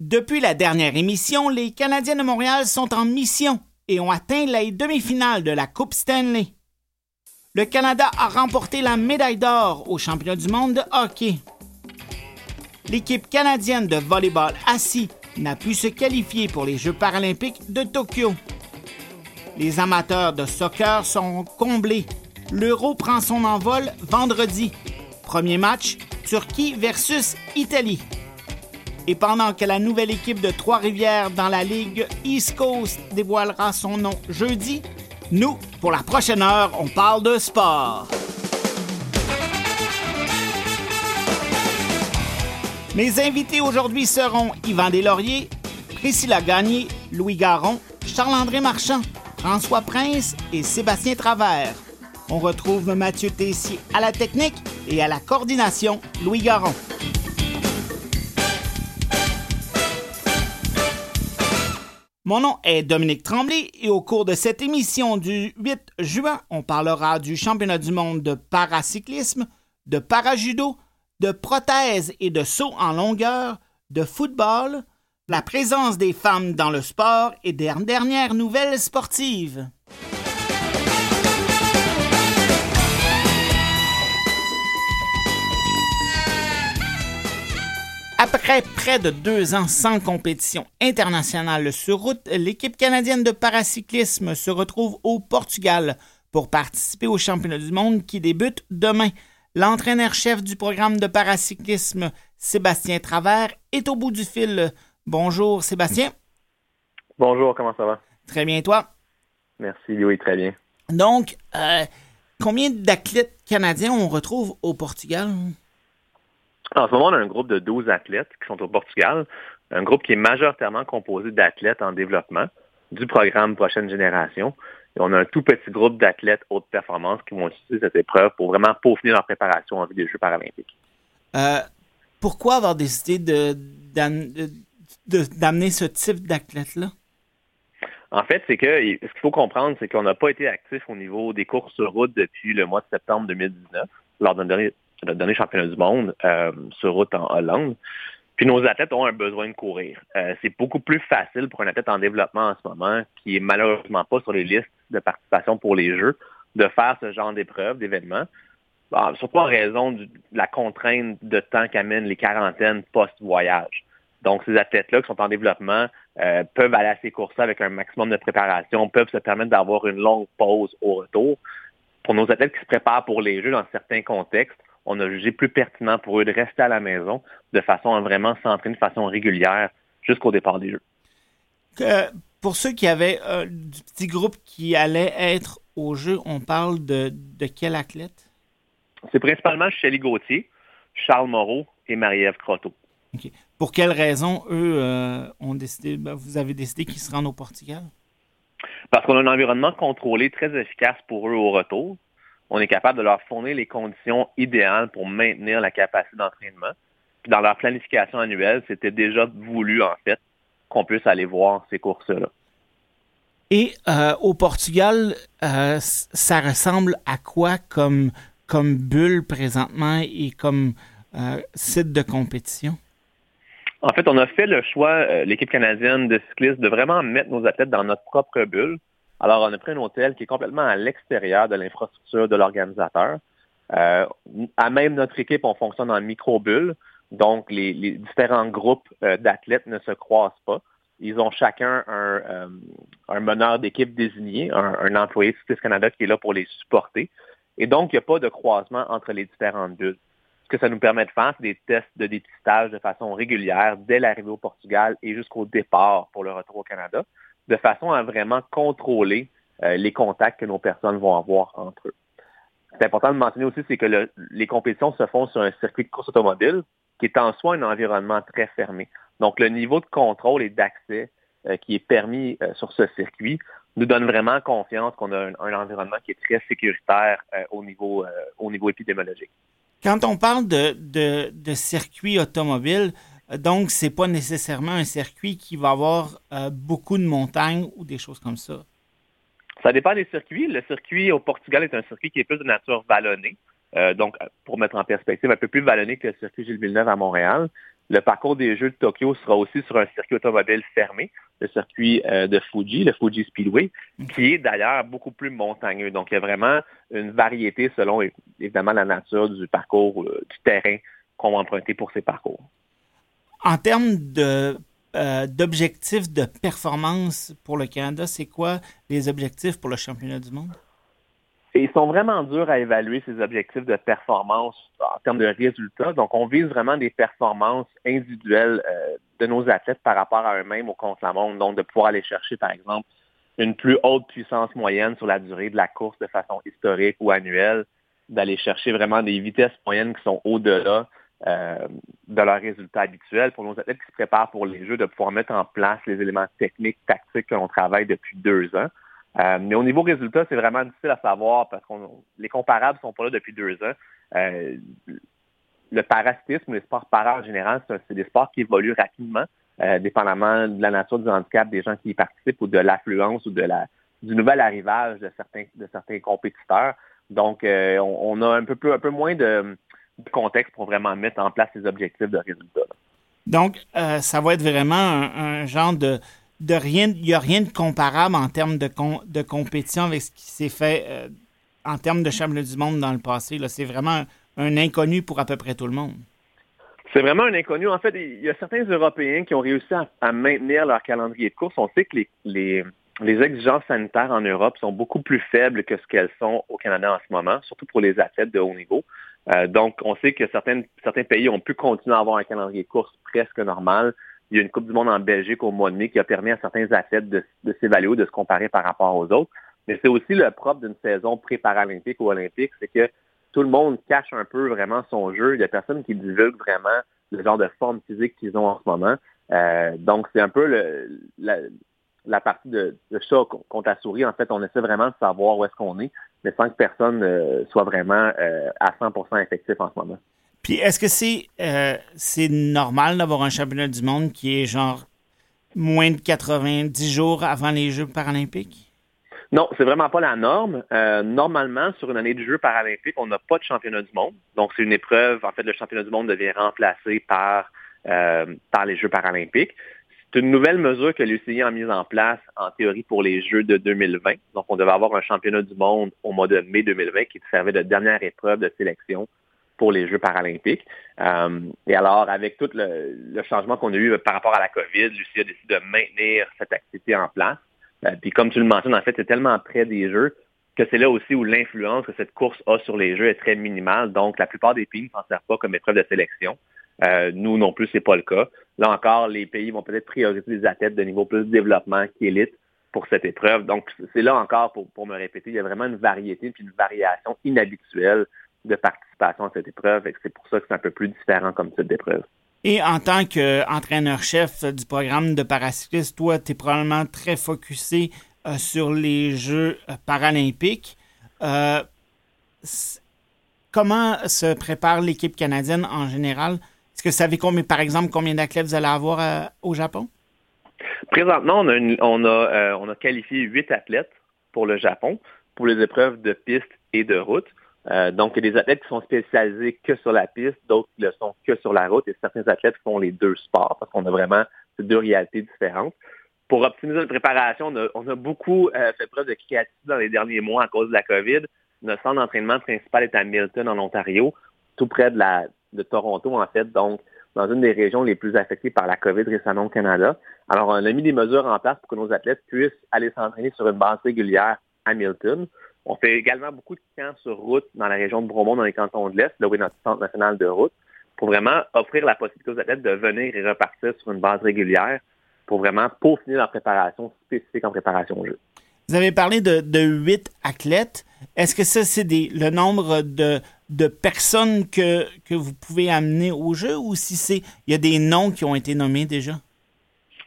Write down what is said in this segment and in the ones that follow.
Depuis la dernière émission, les Canadiens de Montréal sont en mission et ont atteint les demi-finales de la Coupe Stanley. Le Canada a remporté la médaille d'or au championnat du monde de hockey. L'équipe canadienne de volleyball assis n'a pu se qualifier pour les Jeux paralympiques de Tokyo. Les amateurs de soccer sont comblés. L'Euro prend son envol vendredi. Premier match, Turquie versus Italie. Et pendant que la nouvelle équipe de Trois-Rivières dans la Ligue East Coast dévoilera son nom jeudi, nous, pour la prochaine heure, on parle de sport. Mes invités aujourd'hui seront Yvan Deslauriers, Priscilla Gagné, Louis Garon, Charles-André Marchand, François Prince et Sébastien Travers. On retrouve Mathieu Tessier à la technique et à la coordination, Louis Garon. Mon nom est Dominique Tremblay et au cours de cette émission du 8 juin, on parlera du championnat du monde de paracyclisme, de parajudo, de prothèses et de sauts en longueur, de football, la présence des femmes dans le sport et des dernières nouvelles sportives. Après près de deux ans sans compétition internationale sur route, l'équipe canadienne de paracyclisme se retrouve au Portugal pour participer au championnat du monde qui débute demain. L'entraîneur-chef du programme de paracyclisme, Sébastien Travers, est au bout du fil. Bonjour Sébastien. Bonjour, comment ça va? Très bien, toi? Merci, oui, très bien. Donc, euh, combien d'athlètes canadiens on retrouve au Portugal? En ce moment, on a un groupe de 12 athlètes qui sont au Portugal, un groupe qui est majoritairement composé d'athlètes en développement du programme Prochaine Génération. Et on a un tout petit groupe d'athlètes haute performance qui vont utiliser cette épreuve pour vraiment peaufiner leur préparation en vue des Jeux paralympiques. Euh, pourquoi avoir décidé d'amener ce type d'athlète-là? En fait, c'est que ce qu'il faut comprendre, c'est qu'on n'a pas été actif au niveau des courses sur route depuis le mois de septembre 2019, lors d'un dernier notre dernier championnat du monde euh, sur route en Hollande. Puis nos athlètes ont un besoin de courir. Euh, c'est beaucoup plus facile pour un athlète en développement en ce moment, qui est malheureusement pas sur les listes de participation pour les Jeux, de faire ce genre d'épreuve, d'événements. surtout en raison de la contrainte de temps qu'amènent les quarantaines post-voyage. Donc, ces athlètes-là qui sont en développement euh, peuvent aller à ces courses-là avec un maximum de préparation, peuvent se permettre d'avoir une longue pause au retour. Pour nos athlètes qui se préparent pour les Jeux dans certains contextes, on a jugé plus pertinent pour eux de rester à la maison de façon à vraiment s'entraîner de façon régulière jusqu'au départ des Jeux. pour ceux qui avaient euh, du petit groupe qui allait être au jeu, on parle de, quel athlète? C'est principalement Shelly Gauthier, Charles Moreau et Marie-Ève Croteau. Pour quelles raisons, eux, euh, ont décidé, ben, vous avez décidé qu'ils se rendent au Portugal? Parce qu'on a un environnement contrôlé très efficace pour eux au retour on est capable de leur fournir les conditions idéales pour maintenir la capacité d'entraînement. Puis dans leur planification annuelle, c'était déjà voulu, en fait, qu'on puisse aller voir ces courses-là. Et euh, au Portugal, euh, ça ressemble à quoi comme, comme bulle présentement et comme euh, site de compétition? En fait, on a fait le choix, l'équipe canadienne de cyclistes, de vraiment mettre nos athlètes dans notre propre bulle. Alors, on a pris un hôtel qui est complètement à l'extérieur de l'infrastructure de l'organisateur. Euh, à même notre équipe, on fonctionne en micro-bulle. Donc, les, différents groupes euh, d'athlètes ne se croisent pas. Ils ont chacun un, euh, meneur d'équipe désigné, un, employé de Cyclist Canada qui est là pour les supporter. Et donc, il n'y a pas de croisement entre les différentes bulles. Ce que ça nous permet de faire, c'est des tests de dépistage de façon régulière dès l'arrivée au Portugal et jusqu'au départ pour le retour au Canada de façon à vraiment contrôler euh, les contacts que nos personnes vont avoir entre eux. C'est important de mentionner aussi, c'est que les compétitions se font sur un circuit de course automobile qui est en soi un environnement très fermé. Donc, le niveau de contrôle et d'accès euh, qui est permis euh, sur ce circuit nous donne vraiment confiance qu'on a un, environnement qui est très sécuritaire au, niveau, au niveau épidémiologique. Quand on parle de, de, de circuit automobile, donc, c'est pas nécessairement un circuit qui va avoir euh, beaucoup de montagnes ou des choses comme ça. Ça dépend des circuits. Le circuit au Portugal est un circuit qui est plus de nature vallonnée. Euh, donc, pour mettre en perspective, un peu plus vallonné que le circuit Gilles Villeneuve à Montréal. Le parcours des Jeux de Tokyo sera aussi sur un circuit automobile fermé, le circuit euh, de Fuji, le Fuji Speedway, qui est d'ailleurs beaucoup plus montagneux. Donc, il y a vraiment une variété selon évidemment la nature du parcours, euh, du terrain qu'on va emprunter pour ces parcours. En termes de euh, d'objectifs de performance pour le Canada, c'est quoi les objectifs pour le championnat du monde? ils sont vraiment durs à évaluer ces objectifs de performance en termes de résultats. Donc, on vise vraiment des performances individuelles euh, de nos athlètes par rapport à eux-mêmes au contre la monde. Donc, de pouvoir aller chercher, par exemple, une plus haute puissance moyenne sur la durée de la course de façon historique ou annuelle, d'aller chercher vraiment des vitesses moyennes qui sont au-delà euh, de leurs résultats habituels. Pour nos athlètes qui se préparent pour les Jeux, de pouvoir mettre en place les éléments techniques, tactiques que l'on travaille depuis deux ans. Euh, mais au niveau résultat, c'est vraiment difficile à savoir parce que les comparables sont pas là depuis deux ans. Euh, le parasitisme, les sports para en général, c'est des sports qui évoluent rapidement, euh, dépendamment de la nature du handicap des gens qui y participent ou de l'affluence ou de la du nouvel arrivage de certains de certains compétiteurs. Donc, on, a un peu plus, un peu moins de, contexte pour vraiment mettre en place ces objectifs de résultats. Donc, ça va être vraiment un genre de de rien, il n'y a rien de comparable en termes de, de compétition avec ce qui s'est fait euh, en termes de championnat du monde dans le passé. C'est vraiment un, inconnu pour à peu près tout le monde. C'est vraiment un inconnu. En fait, il y a certains Européens qui ont réussi à, maintenir leur calendrier de course. On sait que les, les, exigences sanitaires en Europe sont beaucoup plus faibles que ce qu'elles sont au Canada en ce moment, surtout pour les athlètes de haut niveau. Euh, donc, on sait que certains pays ont pu continuer à avoir un calendrier de course presque normal. Il y a une Coupe du Monde en Belgique au mois de mai qui a permis à certains athlètes de, s'évaluer, de se comparer par rapport aux autres. Mais c'est aussi le propre d'une saison pré-paralympique ou olympique, c'est que tout le monde cache un peu vraiment son jeu. Il y a personne qui divulgue vraiment le genre de forme physique qu'ils ont en ce moment. Euh, donc, c'est un peu le, la, partie de, de ça qu'on t'a souri. En fait, on essaie vraiment de savoir où est-ce qu'on est, mais sans que personne euh, soit vraiment euh, à 100% effectif en ce moment. Puis est-ce que c'est euh, c'est normal d'avoir un championnat du monde qui est genre moins de 90 jours avant les Jeux paralympiques? Non, c'est vraiment pas la norme. Normalement, sur une année de Jeux paralympiques, on n'a pas de championnat du monde. Donc, c'est une épreuve. En fait, le championnat du monde devient remplacé par, par les Jeux paralympiques. C'est une nouvelle mesure que l'UCI a mise en place, en théorie, pour les Jeux de 2020. Donc, on devait avoir un championnat du monde au mois de mai 2020 qui servait de dernière épreuve de sélection pour les Jeux paralympiques. Euh, et alors, avec tout le, changement qu'on a eu par rapport à la COVID, Lucie a décidé de maintenir cette activité en place. Euh, puis comme tu le mentionnes, en fait, c'est tellement près des Jeux que c'est là aussi où l'influence que cette course a sur les Jeux est très minimale. Donc, la plupart des pays ne s'en servent pas comme épreuve de sélection. Euh, nous non plus, c'est pas le cas. Là encore, les pays vont peut-être prioriser des athlètes de niveau plus de développement qu'élite pour cette épreuve. Donc, c'est là encore, pour, pour me répéter, il y a vraiment une variété puis une variation inhabituelle de participation à cette épreuve. Et c'est pour ça que c'est un peu plus différent comme type d'épreuve. Et en tant qu'entraîneur-chef du programme de paracyclisme, toi, tu es probablement très focusé euh, sur les Jeux euh, paralympiques. Comment se prépare l'équipe canadienne en général? Est-ce que vous savez, combien, par exemple, combien d'athlètes vous allez avoir au Japon? Présentement, on a, a, on a qualifié huit athlètes pour le Japon, pour les épreuves de piste et de route. Euh, donc, il y a des athlètes qui sont spécialisés que sur la piste, d'autres qui le sont que sur la route, et certains athlètes font les deux sports parce qu'on a vraiment ces deux réalités différentes. Pour optimiser notre préparation, on a, beaucoup euh, fait preuve de créativité dans les derniers mois à cause de la COVID. Notre centre d'entraînement principal est à Milton, en Ontario, tout près de, la, de Toronto, en fait, donc dans une des régions les plus affectées par la COVID récemment au Canada. Alors, on a mis des mesures en place pour que nos athlètes puissent aller s'entraîner sur une base régulière à Milton. On fait également beaucoup de camps sur route dans la région de Bromont, dans les cantons de l'Est, là où est notre centre national de route, pour vraiment offrir la possibilité aux athlètes de venir et repartir sur une base régulière pour vraiment peaufiner leur préparation spécifique en préparation au jeu. Vous avez parlé de, huit athlètes. Est-ce que ça, c'est le nombre de, de personnes que, vous pouvez amener au jeu ou si c'est il y a des noms qui ont été nommés déjà?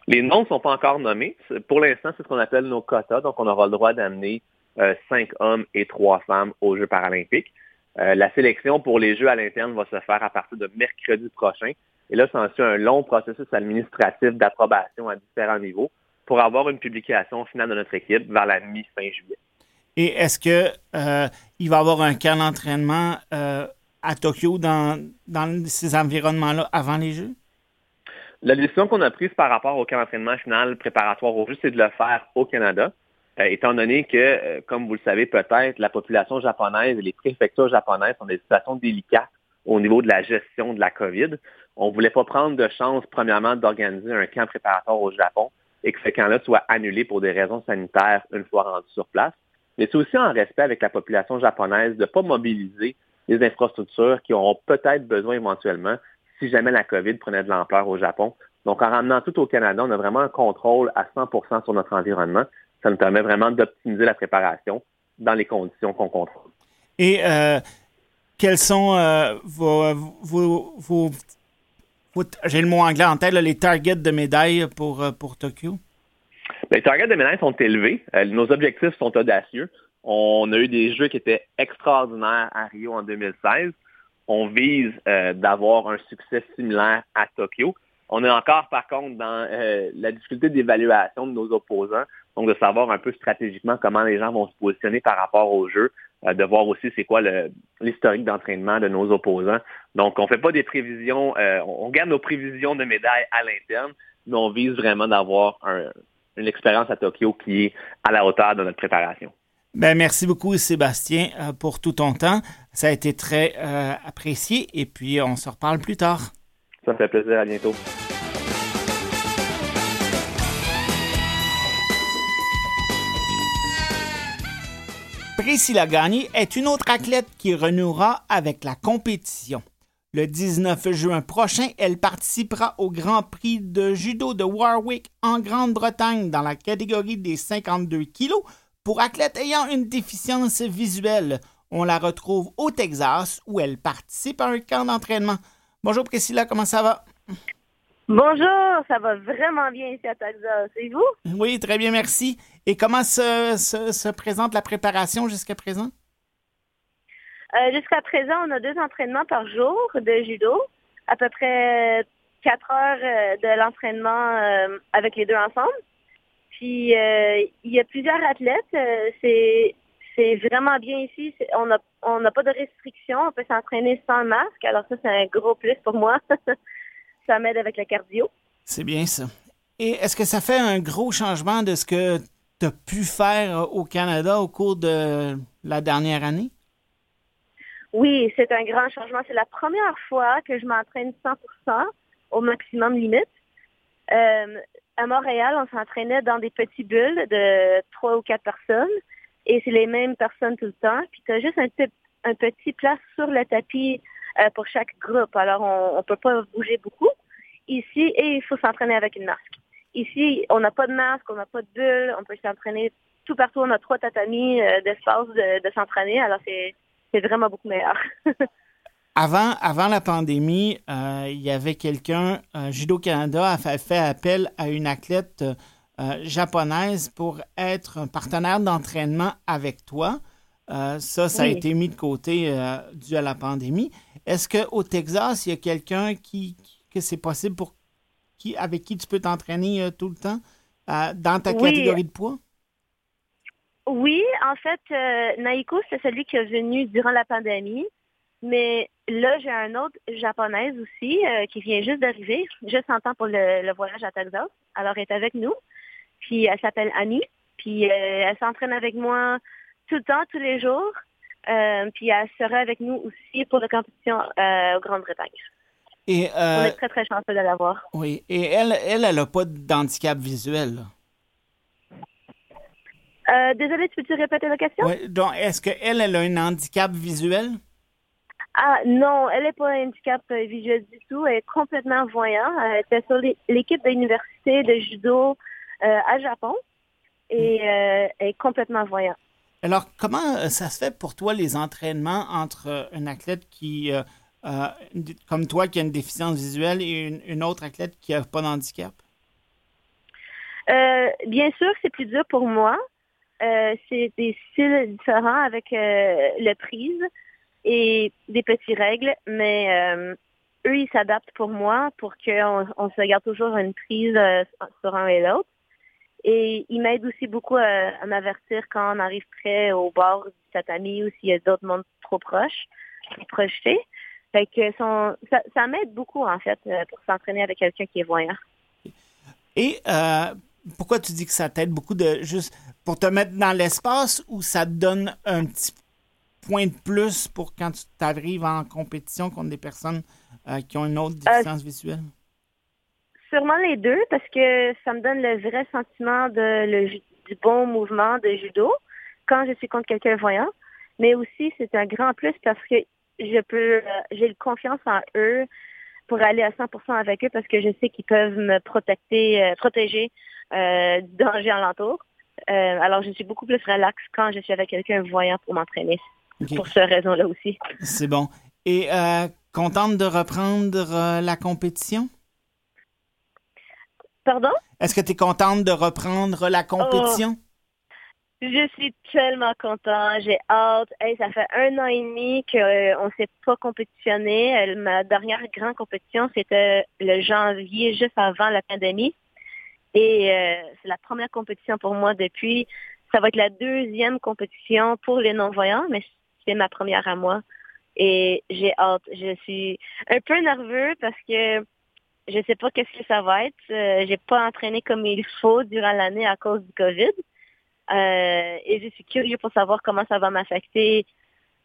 Les noms ne sont pas encore nommés. Pour l'instant, c'est ce qu'on appelle nos quotas. Donc, on aura le droit d'amener euh, cinq hommes et trois femmes aux Jeux paralympiques. Euh, la sélection pour les Jeux à l'interne va se faire à partir de mercredi prochain. Et là, c'est un long processus administratif d'approbation à différents niveaux pour avoir une publication finale de notre équipe vers la mi-fin juillet. Et est-ce que euh, il va y avoir un camp d'entraînement à Tokyo dans, dans ces environnements-là avant les Jeux? La décision qu'on a prise par rapport au camp d'entraînement final préparatoire au jeu, c'est de le faire au Canada, euh, étant donné que, euh, comme vous le savez peut-être, la population japonaise et les préfectures japonaises sont des situations délicates au niveau de la gestion de la COVID. On ne voulait pas prendre de chance, premièrement, d'organiser un camp préparatoire au Japon et que ce camp-là soit annulé pour des raisons sanitaires une fois rendu sur place. Mais c'est aussi en respect avec la population japonaise de ne pas mobiliser les infrastructures qui auront peut-être besoin éventuellement si jamais la COVID prenait de l'ampleur au Japon. Donc, en ramenant tout au Canada, on a vraiment un contrôle à 100% sur notre environnement. Ça nous permet vraiment d'optimiser la préparation dans les conditions qu'on contrôle. Et euh, sont euh, vos, vos, j'ai le mot anglais en tête, les targets de médailles pour, euh, pour Tokyo? Ben, les targets de médailles sont élevés. nos objectifs sont audacieux. On a eu des jeux qui étaient extraordinaires à Rio en 2016 on vise euh, d'avoir un succès similaire à Tokyo. On est encore, par contre, dans euh, la difficulté d'évaluation de nos opposants, donc de savoir un peu stratégiquement comment les gens vont se positionner par rapport au jeu, euh, de voir aussi c'est quoi l'historique d'entraînement de nos opposants. Donc, on ne fait pas des prévisions, on garde nos prévisions de médailles à l'interne, mais on vise vraiment d'avoir une expérience à Tokyo qui est à la hauteur de notre préparation. Ben, merci beaucoup, Sébastien, euh, pour tout ton temps. Ça a été très euh, apprécié et puis on se reparle plus tard. Ça me fait plaisir. À bientôt. Priscilla Gagné est une autre athlète qui renouera avec la compétition. Le 19 juin prochain, elle participera au Grand Prix de judo de Warwick en Grande-Bretagne dans la catégorie des 52 kilos pour athlètes ayant une déficience visuelle, on la retrouve au Texas où elle participe à un camp d'entraînement. Bonjour Priscilla, comment ça va? Bonjour, ça va vraiment bien ici à Texas. Et vous? Oui, très bien, merci. Et comment se, présente la préparation jusqu'à présent? Euh, jusqu'à présent, on a deux entraînements par jour de judo, à peu près quatre heures euh, de l'entraînement euh, avec les deux ensemble. Puis euh, il y a plusieurs athlètes. C'est c'est vraiment bien ici. On n'a on n'a pas de restrictions. On peut s'entraîner sans masque. Alors ça, c'est un gros plus pour moi. ça m'aide avec le cardio. C'est bien ça. Et est-ce que ça fait un gros changement de ce que tu as pu faire au Canada au cours de la dernière année? Oui, c'est un grand changement. C'est la première fois que je m'entraîne 100% au maximum limite. Euh, à Montréal, on s'entraînait dans des petits bulles de trois ou quatre personnes et c'est les mêmes personnes tout le temps. Puis tu as juste un, un petit place sur le tapis euh, pour chaque groupe. Alors, on ne peut pas bouger beaucoup. Ici, et il faut s'entraîner avec une masque. Ici, on n'a pas de masque, on n'a pas de bulle, on peut s'entraîner tout partout. On a trois tatamis euh, d'espace de, s'entraîner. Alors, c'est vraiment beaucoup meilleur. Avant, avant la pandémie, euh, il y avait quelqu'un, Judo Canada a fait, appel à une athlète japonaise pour être un partenaire d'entraînement avec toi. Ça, ça a été mis de côté dû à la pandémie. Est-ce qu'au Texas, il y a quelqu'un qui, que c'est possible pour qui, avec qui tu peux t'entraîner tout le temps dans ta catégorie de poids? Oui, en fait, Naiko, c'est celui qui est venu durant la pandémie. Mais là, j'ai un autre japonaise aussi euh, qui vient juste d'arriver, juste en temps pour le, voyage à Texas. Alors, elle est avec nous. Puis, elle s'appelle Annie. Puis, euh, elle s'entraîne avec moi tout le temps, tous les jours. Euh, puis, elle sera avec nous aussi pour la compétition au Grande-Bretagne. Et, On est très, très chanceux de l'avoir. Oui. Et elle, elle, elle n'a pas d'handicap visuel. désolée, tu peux-tu répéter la question? Oui. Donc, est-ce qu'elle, elle a un handicap visuel? Ah non, elle n'est pas un handicap euh, visuel du tout. Elle est complètement voyante. Elle était sur l'équipe de l'université de judo euh, à Japon et euh, elle est complètement voyante. Alors, comment ça se fait pour toi les entraînements entre un athlète qui, comme toi, qui a une déficience visuelle et une, autre athlète qui n'a pas d'handicap? bien sûr, c'est plus dur pour moi. c'est des styles différents avec le prise et des petites règles, mais euh, eux, ils s'adaptent pour moi pour qu'on on se garde toujours une prise euh, sur un et l'autre. Et ils m'aident aussi beaucoup à, m'avertir quand on arrive près au bord du tatami ou s'il y a d'autres mondes trop proches, projetés. Fait que son, ça, m'aide beaucoup, en fait, euh, pour s'entraîner avec quelqu'un qui est voyant. Et euh, pourquoi tu dis que ça t'aide beaucoup de juste pour te mettre dans l'espace ou ça te donne un petit point de plus pour quand tu t'arrives en compétition contre des personnes euh, qui ont une autre déficience visuelle? Sûrement les deux, parce que ça me donne le vrai sentiment de du bon mouvement de judo quand je suis contre quelqu'un voyant. Mais aussi, c'est un grand plus parce que je peux, euh, j'ai confiance en eux pour aller à 100% avec eux parce que je sais qu'ils peuvent me protéger, euh, protéger euh, du danger alentour. Euh, alors, je suis beaucoup plus relax quand je suis avec quelqu'un voyant pour m'entraîner. Pour cette raison-là aussi. C'est bon. Et contente de reprendre la compétition? Pardon? Est-ce que tu es contente de reprendre la compétition? Oh, je suis tellement contente. J'ai hâte. ça fait un an et demi qu'on euh, ne s'est pas compétitionné. ma dernière grande compétition, c'était le janvier, juste avant la pandémie. Et euh, c'est la première compétition pour moi depuis. Ça va être la deuxième compétition pour les non-voyants, mais c'est ma première à moi. Et j'ai hâte. Je suis un peu nerveux parce que je sais pas qu'est-ce que ça va être. Euh, j'ai pas entraîné comme il faut durant l'année à cause du COVID. Euh, et je suis curieux pour savoir comment ça va m'affecter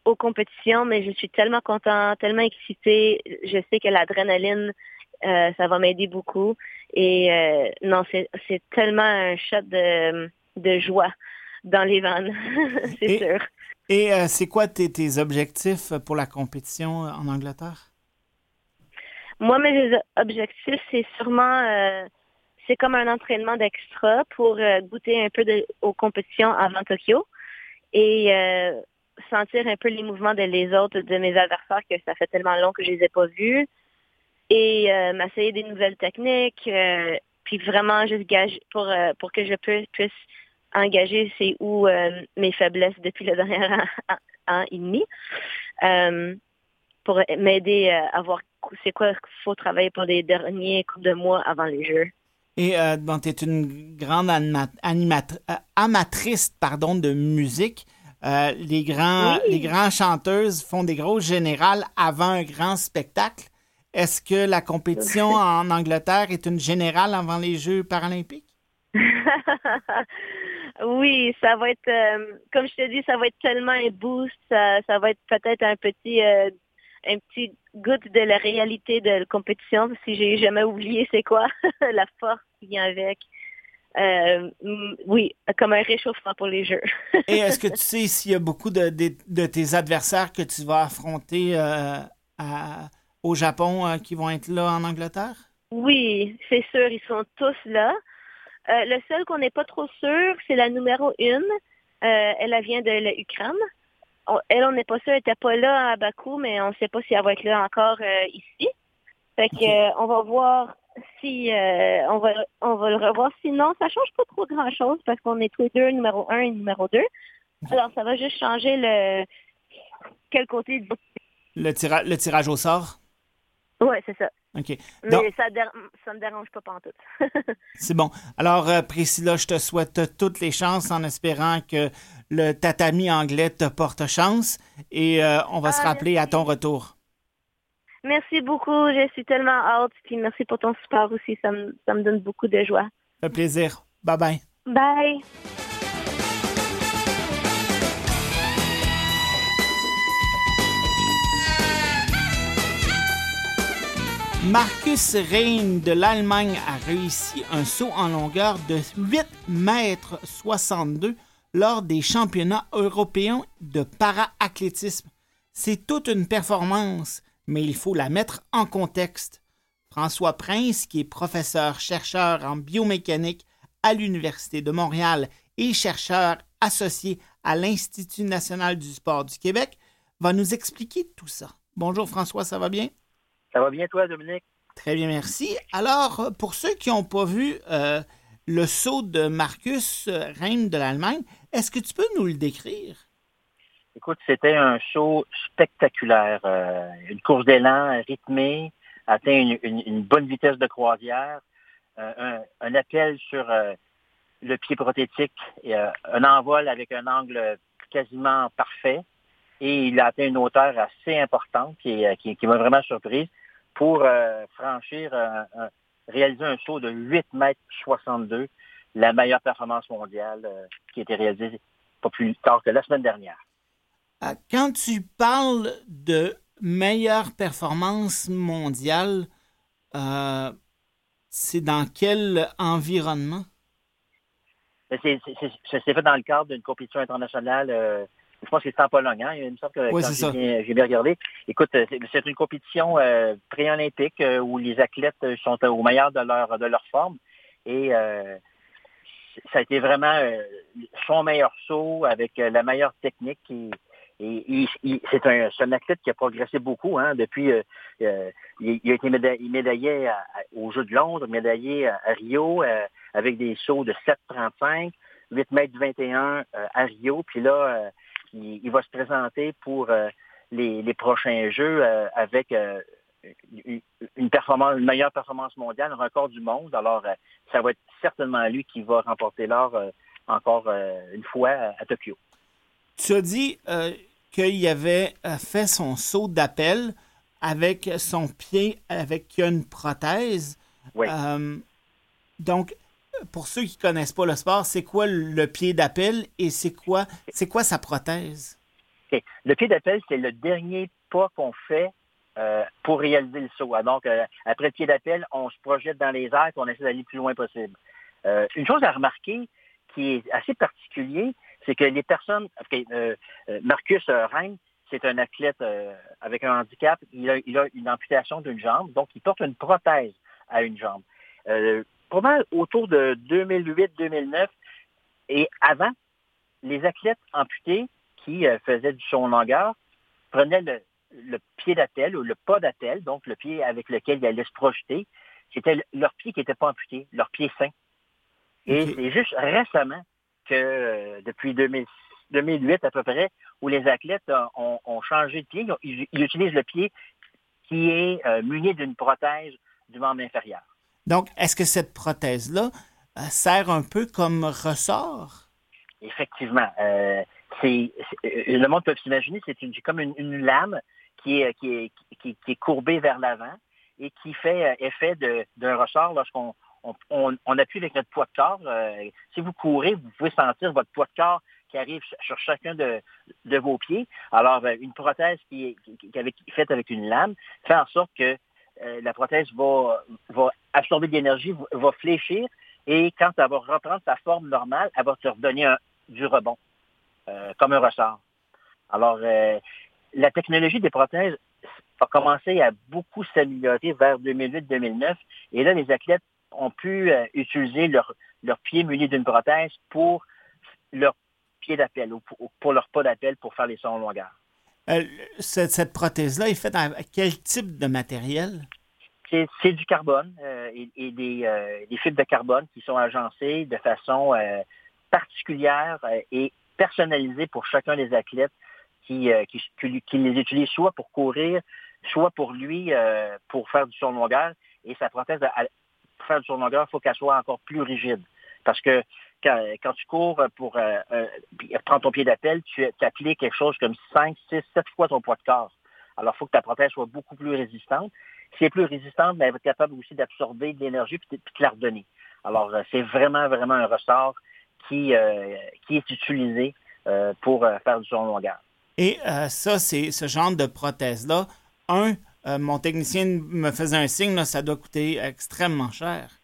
aux compétitions, mais je suis tellement contente, tellement excitée. Je sais que l'adrénaline, euh, ça va m'aider beaucoup. Et euh, non, c'est tellement un shot de, de joie dans les vannes, c'est sûr. Et c'est quoi tes, tes, objectifs pour la compétition en Angleterre? Moi, mes objectifs, c'est sûrement c'est comme un entraînement d'extra pour euh, goûter un peu aux compétitions avant Tokyo et euh, sentir un peu les mouvements de les autres de mes adversaires que ça fait tellement long que je les ai pas vus et euh, m'essayer des nouvelles techniques puis vraiment juste gage pour pour que je puisse, engager c'est où mes faiblesses depuis le dernier an, et demi pour m'aider à voir c'est quoi qu'il faut travailler pour les derniers coups de mois avant les jeux? Et euh, tu es une grande euh, amatrice pardon, de musique. Euh, les, grands, les grands chanteuses font des grosses générales avant un grand spectacle. Est-ce que la compétition en Angleterre est une générale avant les Jeux paralympiques? oui, ça va être, euh, comme je te dis, ça va être tellement un boost. Ça, ça va être peut-être un petit un petit goutte de la réalité de la compétition, si j'ai jamais oublié c'est quoi, la force qui vient avec. Euh, oui, comme un réchauffement pour les jeux. Et est-ce que tu sais s'il y a beaucoup de, de, tes adversaires que tu vas affronter euh, au Japon euh, qui vont être là en Angleterre? Oui, c'est sûr, ils sont tous là. le seul qu'on n'est pas trop sûr, c'est la numéro une. elle vient de l'Ukraine elle, on n'est pas sûr, elle n'était pas là à Bakou, mais on ne sait pas si elle va être là encore euh, ici. Fait que euh, on va voir si euh, on va on va le revoir. Sinon, ça change pas trop grand chose parce qu'on est tous les deux numéro un et numéro deux. Alors ça va juste changer le quel côté du... le, le tirage au sort? Oui, c'est ça. OK. Mais ça ne me dérange pas tout. c'est bon. Alors, Priscilla, je te souhaite toutes les chances en espérant que le tatami anglais te porte chance et euh, on va se ah, rappeler à ton retour. Merci beaucoup, je suis tellement hâte, puis merci pour ton support aussi, ça me, ça me donne beaucoup de joie. Un plaisir. Bye bye. Bye. Marcus Rein de l'Allemagne a réussi un saut en longueur de 8 mètres 62 lors des championnats européens de para-athlétisme. C'est toute une performance, mais il faut la mettre en contexte. François Prince, qui est professeur-chercheur en biomécanique à l'Université de Montréal et chercheur associé à l'Institut national du sport du Québec, va nous expliquer tout ça. Bonjour François, ça va bien? Ça va bien toi, Dominique? Très bien, merci. Alors, pour ceux qui n'ont pas vu euh, le saut de Marcus Reim de l'Allemagne. Est-ce que tu peux nous le décrire? Écoute, c'était un saut spectaculaire. Euh, une course d'élan rythmée, atteint une, bonne vitesse de croisière, euh, un, appel sur euh, le pied prothétique, et, un envol avec un angle quasiment parfait. et il a atteint une hauteur assez importante qui, qui, m'a vraiment surprise pour franchir, réaliser un saut de 8 mètres 62, la meilleure performance mondiale qui a été réalisée pas plus tard que la semaine dernière. Quand tu parles de meilleure performance mondiale, euh, c'est dans quel environnement? Ça s'est fait dans le cadre d'une compétition internationale. Euh, je pense que c'est en Pologne. Hein? Il me semble que oui, j'ai bien, regardé. Écoute, c'est une compétition euh, pré-olympique où les athlètes sont au meilleur de leur, de leur forme. Et ça a été vraiment son meilleur saut avec la meilleure technique. Qui, et c'est un, athlète qui a progressé beaucoup hein, depuis. Euh, euh, il, a été médaillé, aux Jeux de Londres, médaillé à, Rio euh, avec des sauts de 7,35, 8 mètres 21 à Rio. Puis là, il, va se présenter pour les, prochains Jeux avec une, performance, une meilleure performance mondiale, un record du monde. Alors, ça va être certainement lui qui va remporter l'or encore une fois à, Tokyo. Tu as dit qu'il avait euh, fait son saut d'appel avec son pied avec une prothèse. Oui. Euh, donc, pour ceux qui connaissent pas le sport, c'est quoi le pied d'appel et c'est quoi, c'est quoi sa prothèse? Le pied d'appel, c'est le dernier pas qu'on fait euh, pour réaliser le saut. Donc, après le pied d'appel, on se projette dans les airs et on essaie d'aller le plus loin possible. une chose à remarquer qui est assez particulier, c'est que les personnes, euh, euh, Marcus euh, Rein, c'est un athlète avec un handicap, il a, une amputation d'une jambe, donc il porte une prothèse à une jambe. Pas mal autour de 2008-2009 et avant, les athlètes amputés qui faisaient du son longueur prenaient le, pied d'attel ou le pas d'attel, donc le pied avec lequel ils allaient se projeter. C'était leur pied qui n'était pas amputé, leur pied sain. Et c'est juste récemment que euh, depuis 2008 à peu près, où les athlètes euh, ont, changé de pied. Ils, utilisent le pied qui est euh, muni d'une prothèse du membre inférieur. Donc, est-ce que cette prothèse-là sert un peu comme ressort? Effectivement. c'est, le monde peut s'imaginer, c'est comme une, lame qui est, qui, est, courbée vers l'avant et qui fait effet d'un ressort lorsqu'on on, appuie avec notre poids de corps. Euh, si vous courez, vous pouvez sentir votre poids de corps qui arrive sur chacun de, vos pieds. Alors, euh, une prothèse qui est, faite avec une lame fait en sorte que euh, la prothèse va, absorber de l'énergie, va fléchir, et quand elle va reprendre sa forme normale, elle va te redonner du rebond, comme un ressort. Alors, la technologie des prothèses a commencé à beaucoup s'améliorer vers 2008-2009, et là, les athlètes ont pu euh, utiliser leur, pied muni d'une prothèse pour leur pied d'appel ou pour, leur pas d'appel pour faire les sons en longueur. Euh, cette, prothèse-là est faite avec quel type de matériel? C'est du carbone euh, et, des, fibres de carbone qui sont agencées de façon particulière et personnalisée pour chacun des athlètes qui, les utilisent soit pour courir, soit pour lui, pour faire du son longueur. Et sa prothèse pour faire du sur longueur, il faut qu'elle soit encore plus rigide. Parce que quand, tu cours pour euh, euh, prendre ton pied d'appel, tu appliques quelque chose comme 5, 6, 7 fois ton poids de corps. Alors, il faut que ta prothèse soit beaucoup plus résistante. Si elle est plus résistante, ben, elle va être capable aussi d'absorber de l'énergie et de te la redonner. Alors, euh, c'est vraiment, vraiment un ressort qui, qui est utilisé pour faire du son longueur. Et ça, c'est ce genre de prothèse-là. Un, mon technicien me faisait un signe, ça doit coûter extrêmement cher.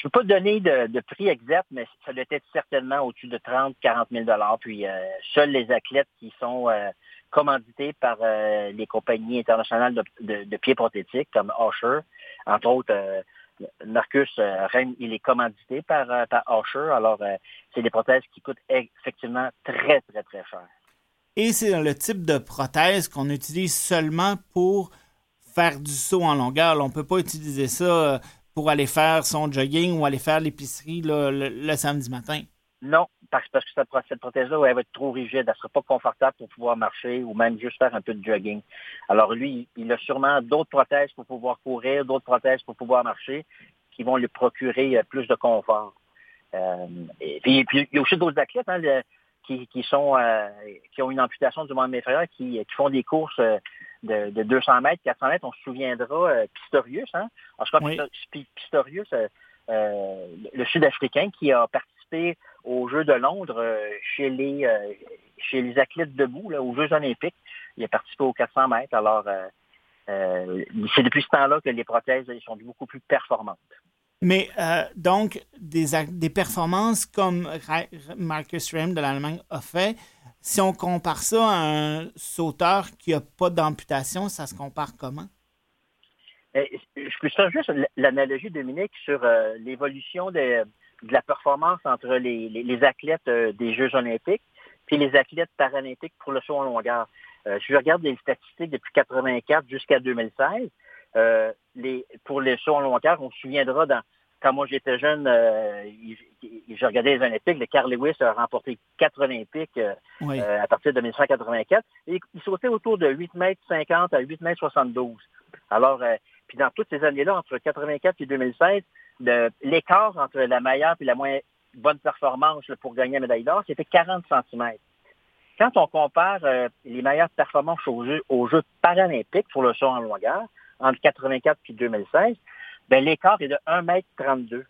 Je ne peux pas donner de, prix exact, mais ça doit être certainement au-dessus de 30, 40 000 Puis euh, seuls les athlètes qui sont euh, commandités par les compagnies internationales de, pieds prothétiques, comme Osher, entre autres, Marcus Rennes, il est commandité par, par Osher. Alors, c'est des prothèses qui coûtent effectivement très, très, très cher. Et c'est le type de prothèse qu'on utilise seulement pour faire du saut en longueur. on ne peut pas utiliser ça euh, pour aller faire son jogging ou aller faire l'épicerie le, samedi matin? Non, parce, que cette, prothèse-là, elle va être trop rigide. Elle ne sera pas confortable pour pouvoir marcher ou même juste faire un peu de jogging. Alors lui, il a sûrement d'autres prothèses pour pouvoir courir, d'autres prothèses pour pouvoir marcher qui vont lui procurer euh, plus de confort. Euh, et puis, il y a aussi d'autres athlètes hein, qui, sont qui ont une amputation du membre inférieur, qui, qui font des courses de, 200 mètres, 400 mètres. On se souviendra Pistorius, hein? je crois Pistorius, le Sud-Africain, qui a participé aux Jeux de Londres chez les chez les athlètes debout, aux Jeux olympiques. Il a participé aux 400 mètres. Alors, euh, c'est depuis ce temps-là que les prothèses sont beaucoup plus performantes. Mais euh, donc, des, des, performances comme Marcus Rem de l'Allemagne a fait, si on compare ça à un sauteur qui n'a pas d'amputation, ça se compare comment? Euh, je peux faire juste l'analogie, Dominique, sur l'évolution de, la performance entre les, athlètes des Jeux olympiques et les athlètes paralympiques pour le saut en longueur. Euh, si je regarde les statistiques depuis 84 jusqu'à 2016, euh, les, pour les sauts en long terme, on se souviendra dans, quand moi j'étais jeune, euh, je regardais les Olympiques, le Carl Lewis a remporté quatre Olympiques à partir de 1984. Et il sautait autour de 8 mètres 50 à 8 mètres 72. Alors, puis dans toutes ces années-là, entre 84 et 2016, l'écart entre la meilleure et la moins bonne performance pour gagner la médaille d'or, c'était 40 cm. Quand on compare euh, les meilleures performances aux Jeux, aux Jeux paralympiques pour le saut en longueur, entre 84 et 2016, ben, l'écart est de 1,32 m.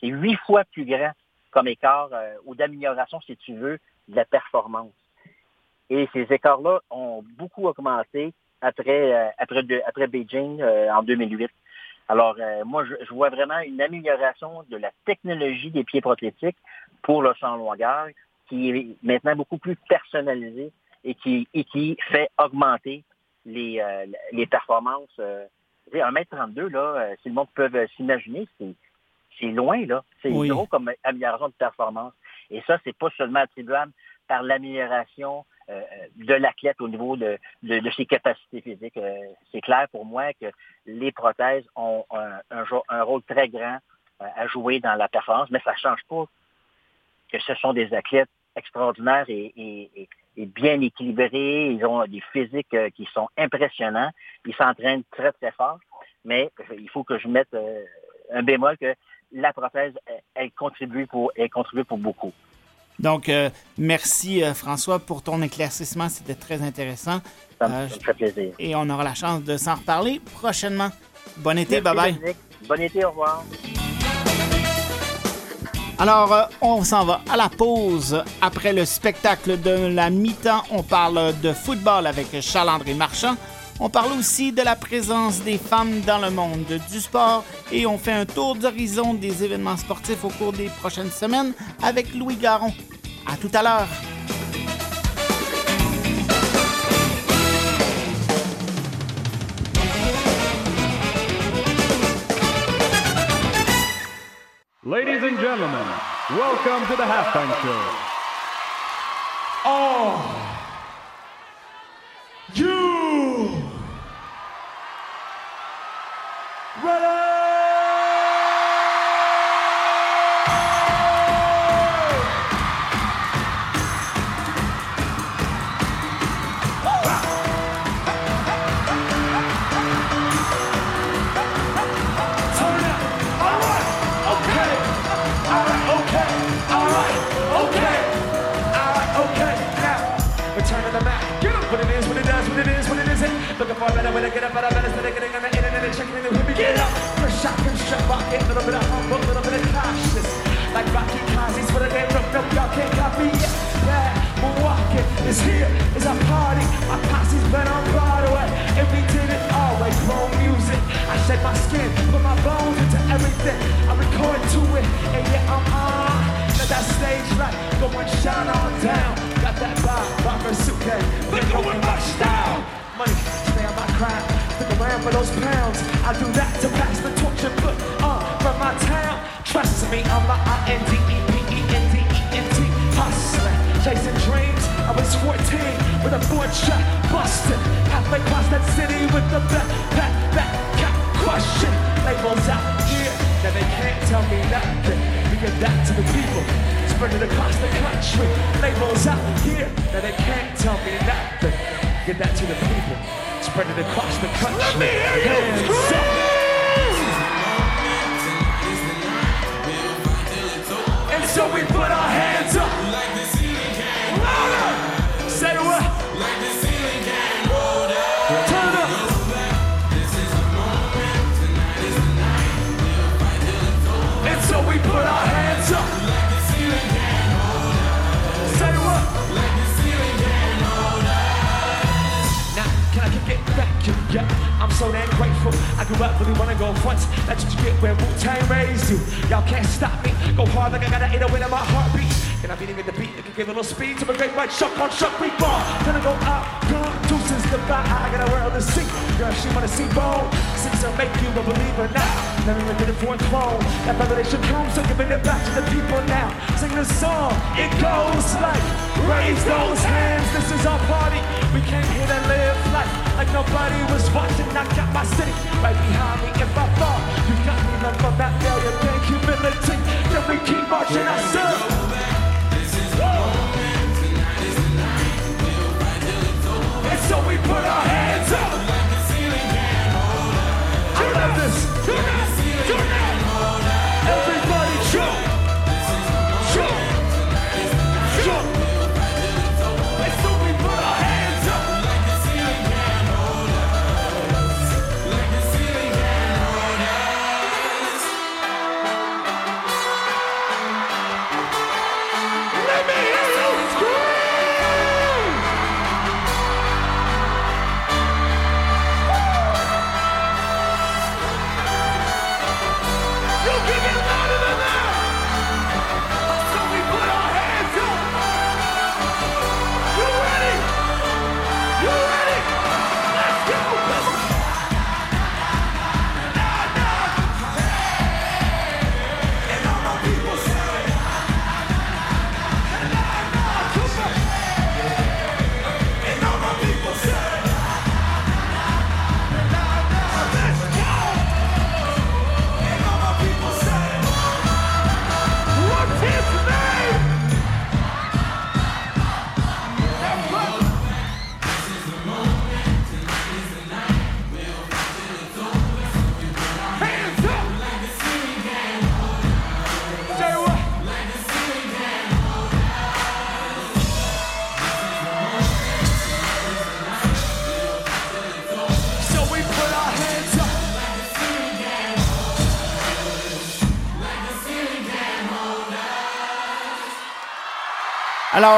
C'est huit fois plus grand comme écart euh, ou d'amélioration, si tu veux, de la performance. Et ces écarts-là ont beaucoup augmenté après, euh, après, après Beijing en 2008. Alors, moi, je, je, vois vraiment une amélioration de la technologie des pieds prothétiques pour le en longueur qui est maintenant beaucoup plus personnalisé et qui, qui fait augmenter les, euh, les performances. Euh, 1m32, là, euh, si le monde peut s'imaginer, c'est loin, là. C'est gros comme amélioration de performance. Et ça, c'est pas seulement attribuable par l'amélioration euh, de l'athlète au niveau de, de, ses capacités physiques. c'est clair pour moi que les prothèses ont un, un, un rôle très grand à jouer dans la performance, mais ça ne change pas que ce sont des athlètes extraordinaires et, bien équilibrés. Ils ont des physiques euh, qui sont impressionnants. Ils s'entraînent très, très fort. Mais euh, il faut que je mette euh, un bémol que la prothèse, elle, contribue pour, elle contribue pour beaucoup. Donc, merci François pour ton éclaircissement. C'était très intéressant. Ça me, fait plaisir. Et on aura la chance de s'en reparler prochainement. Bon été, bye bye. Bon été, au revoir. Alors, euh, on s'en va à la pause. Après le spectacle de la mi-temps, on parle de football avec Charles-André Marchand. On parle aussi de la présence des femmes dans le monde du sport et on fait un tour d'horizon des événements sportifs au cours des prochaines semaines avec Louis Garon. À tout à l'heure. Ladies and gentlemen, welcome to the halftime show. Oh, pocket, a little bit of humble, a little bit of cautious. Like Rocky Kazi's for the game, no, no, y'all can't copy it. Yeah, Milwaukee is here, is a party. My posse's been on Broadway, and we did it all like pro music. I shed my skin, put my bones into everything. I record to it, and yeah, I'm on. Let that stage right, go and shine on down. Got that vibe, bomber suit, look going my style. Money, stay on my crown. Stick around for those pounds. I do that to pass the torch and town. Trust me, I'm a I-N-D-E-P-E-N-D-E-N-T hustler. Chasing dreams. I was 14 with a board shot busted. Halfway across that city with the back, back, back, cap question. Labels out here that they can't tell me nothing. We give that to the people. Spread it across the country. Labels out here that they can't tell me nothing. Give that to the people. Spread it across the country. Let me hear you but really wanna go front. That's what you get when Wu-Tang raised you. Y'all can't stop me. Go hard like I gotta an 808 in my heartbeat. And I beat beating at the beat, I can give a little speed to my great white shark on shark we ball. Gonna go up, come, deuces goodbye. I got a world to see. Girl, she wanna see bone. Since I make you a believer now. Never into the fourth throne. That revelation comes, so giving it back to the people now. Sing the song, it goes like, raise those hands, this is our party. We came here to live life like nobody was watching. I got my city right behind me. If I fall, you got me left from that failure. Thank humility. Then we keep marching ourselves. And so we put our hands up.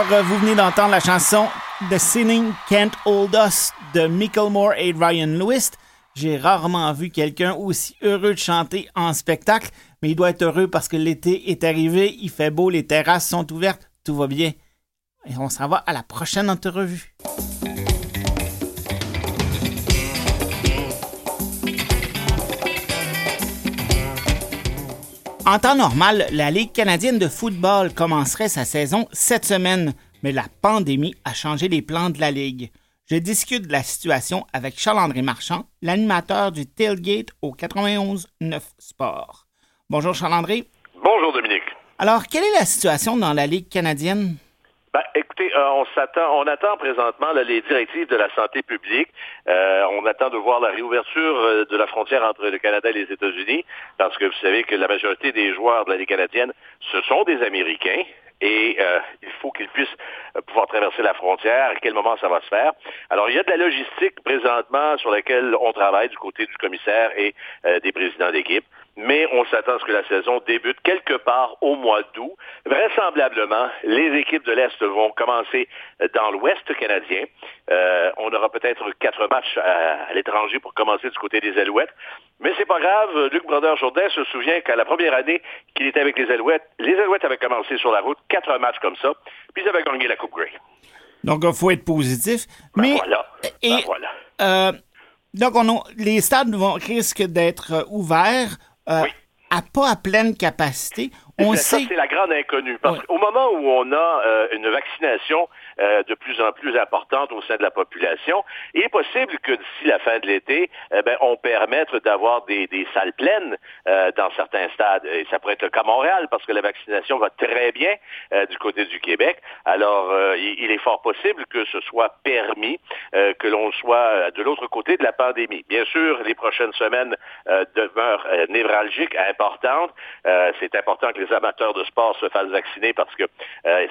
Alors, euh, vous venez d'entendre la chanson The Sinning Can't Hold Us de Micklemore et Ryan Lewis. J'ai rarement vu quelqu'un aussi heureux de chanter en spectacle, mais il doit être heureux parce que l'été est arrivé, il fait beau, les terrasses sont ouvertes, tout va bien. Et on s'en va à la prochaine entrevue. En temps normal, la Ligue canadienne de football commencerait sa saison cette semaine, mais la pandémie a changé les plans de la Ligue. Je discute de la situation avec Charles-André Marchand, l'animateur du Tailgate au 91-9 Sport. Bonjour Charles-André. Bonjour Dominique. Alors, quelle est la situation dans la Ligue canadienne? Ben, euh, on s'attend, on attend présentement là, les directives de la santé publique. Euh, on attend de voir la réouverture euh, de la frontière entre le Canada et les États-Unis, parce que vous savez que la majorité des joueurs de la Ligue canadienne, ce sont des Américains. Et il faut qu'ils puissent pouvoir traverser la frontière. À quel moment ça va se faire Alors, il y a de la logistique présentement sur laquelle on travaille du côté du commissaire et des présidents d'équipe mais on s'attend à ce que la saison débute quelque part au mois d'août. Vraisemblablement, les équipes de l'Est vont commencer dans l'Ouest canadien. Euh, on aura peut-être quatre matchs à, à l'étranger pour commencer du côté des Alouettes. Mais c'est pas grave, Luc Brodeur-Jourdain se souvient qu'à la première année qu'il était avec les Alouettes, les Alouettes avaient commencé sur la route, quatre matchs comme ça, puis ils avaient gagné la Coupe Grey. Donc, il faut être positif. Ben mais, voilà. et, Ben voilà. euh, donc, on a- les stades vont, risquent d'être euh, ouverts euh, Oui. à pas à pleine capacité. On ça, sait c'est la grande inconnue. Parce Ouais. qu'au moment où on a euh, une vaccination euh, de plus en plus importante au sein de la population, il est possible que d'ici la fin de l'été, eh ben, on permette d'avoir des, salles pleines euh, dans certains stades. Et ça pourrait être le cas à Montréal, parce que la vaccination va très bien euh, du côté du Québec. Alors, euh, il, il est fort possible que ce soit permis, euh, que l'on soit euh, de l'autre côté de la pandémie. Bien sûr, les prochaines semaines demeurent névralgiques, importantes. C'est important que les amateurs de sport se fassent vacciner parce que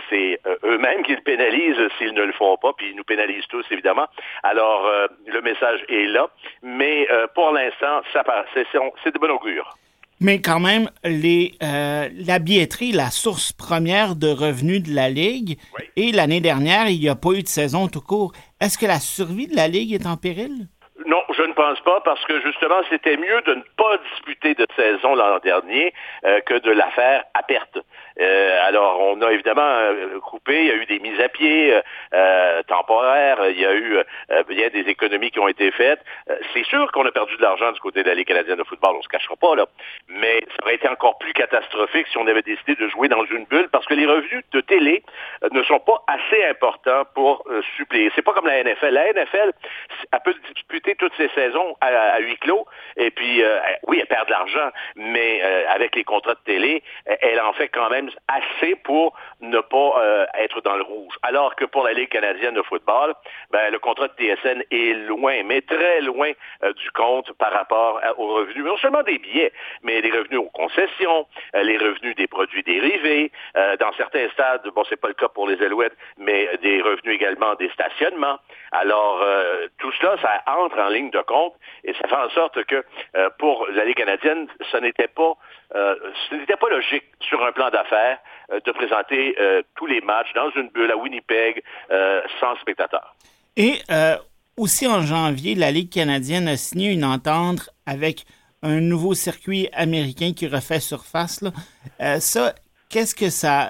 c'est eux-mêmes qui le pénalisent s'ils ne le font pas, puis ils nous pénalisent tous, évidemment. Alors, euh, le message est là, mais euh, pour l'instant, ça c'est de bon augure. Mais quand même, les, euh, la billetterie, la source première de revenus de la Ligue, Oui. et l'année dernière, il n'y a pas eu de saison tout court. Est-ce que la survie de la Ligue est en péril? Non, je ne pense pas parce que justement, c'était mieux de ne pas disputer de saison l'an dernier euh, que de la faire à perte. Euh, alors, on a évidemment euh, coupé, il y a eu des mises à pied temporaires, il y a eu bien des économies qui ont été faites. c'est sûr qu'on a perdu de l'argent du côté de la Ligue canadienne de football, on se cachera pas là, mais ça aurait été encore plus catastrophique si on avait décidé de jouer dans une bulle parce que les revenus de télé ne sont pas assez importants pour suppléer. C'est pas comme la NFL. La NFL, elle peut disputer toutes ses saisons à, huis clos, et puis, oui, elle perd de l'argent, mais avec les contrats de télé, elle en fait quand même assez pour ne pas euh, être dans le rouge. Alors que pour la Ligue canadienne de football, ben, le contrat de TSN est loin, mais très loin euh, du compte par rapport aux revenus, non seulement des billets, mais les revenus aux concessions, euh, les revenus des produits dérivés, dans certains stades, bon, c'est pas le cas pour les Alouettes, mais des revenus également des stationnements. Alors, tout cela, ça entre en ligne de compte et ça fait en sorte que pour la Ligue canadienne, ce n'était pas, ce n'était pas logique sur un plan d'affaires euh, de présenter euh, tous les matchs dans une bulle à Winnipeg euh, sans spectateurs. Et aussi en janvier, la Ligue canadienne a signé une entente avec un nouveau circuit américain qui refait surface. ça, qu'est-ce que ça,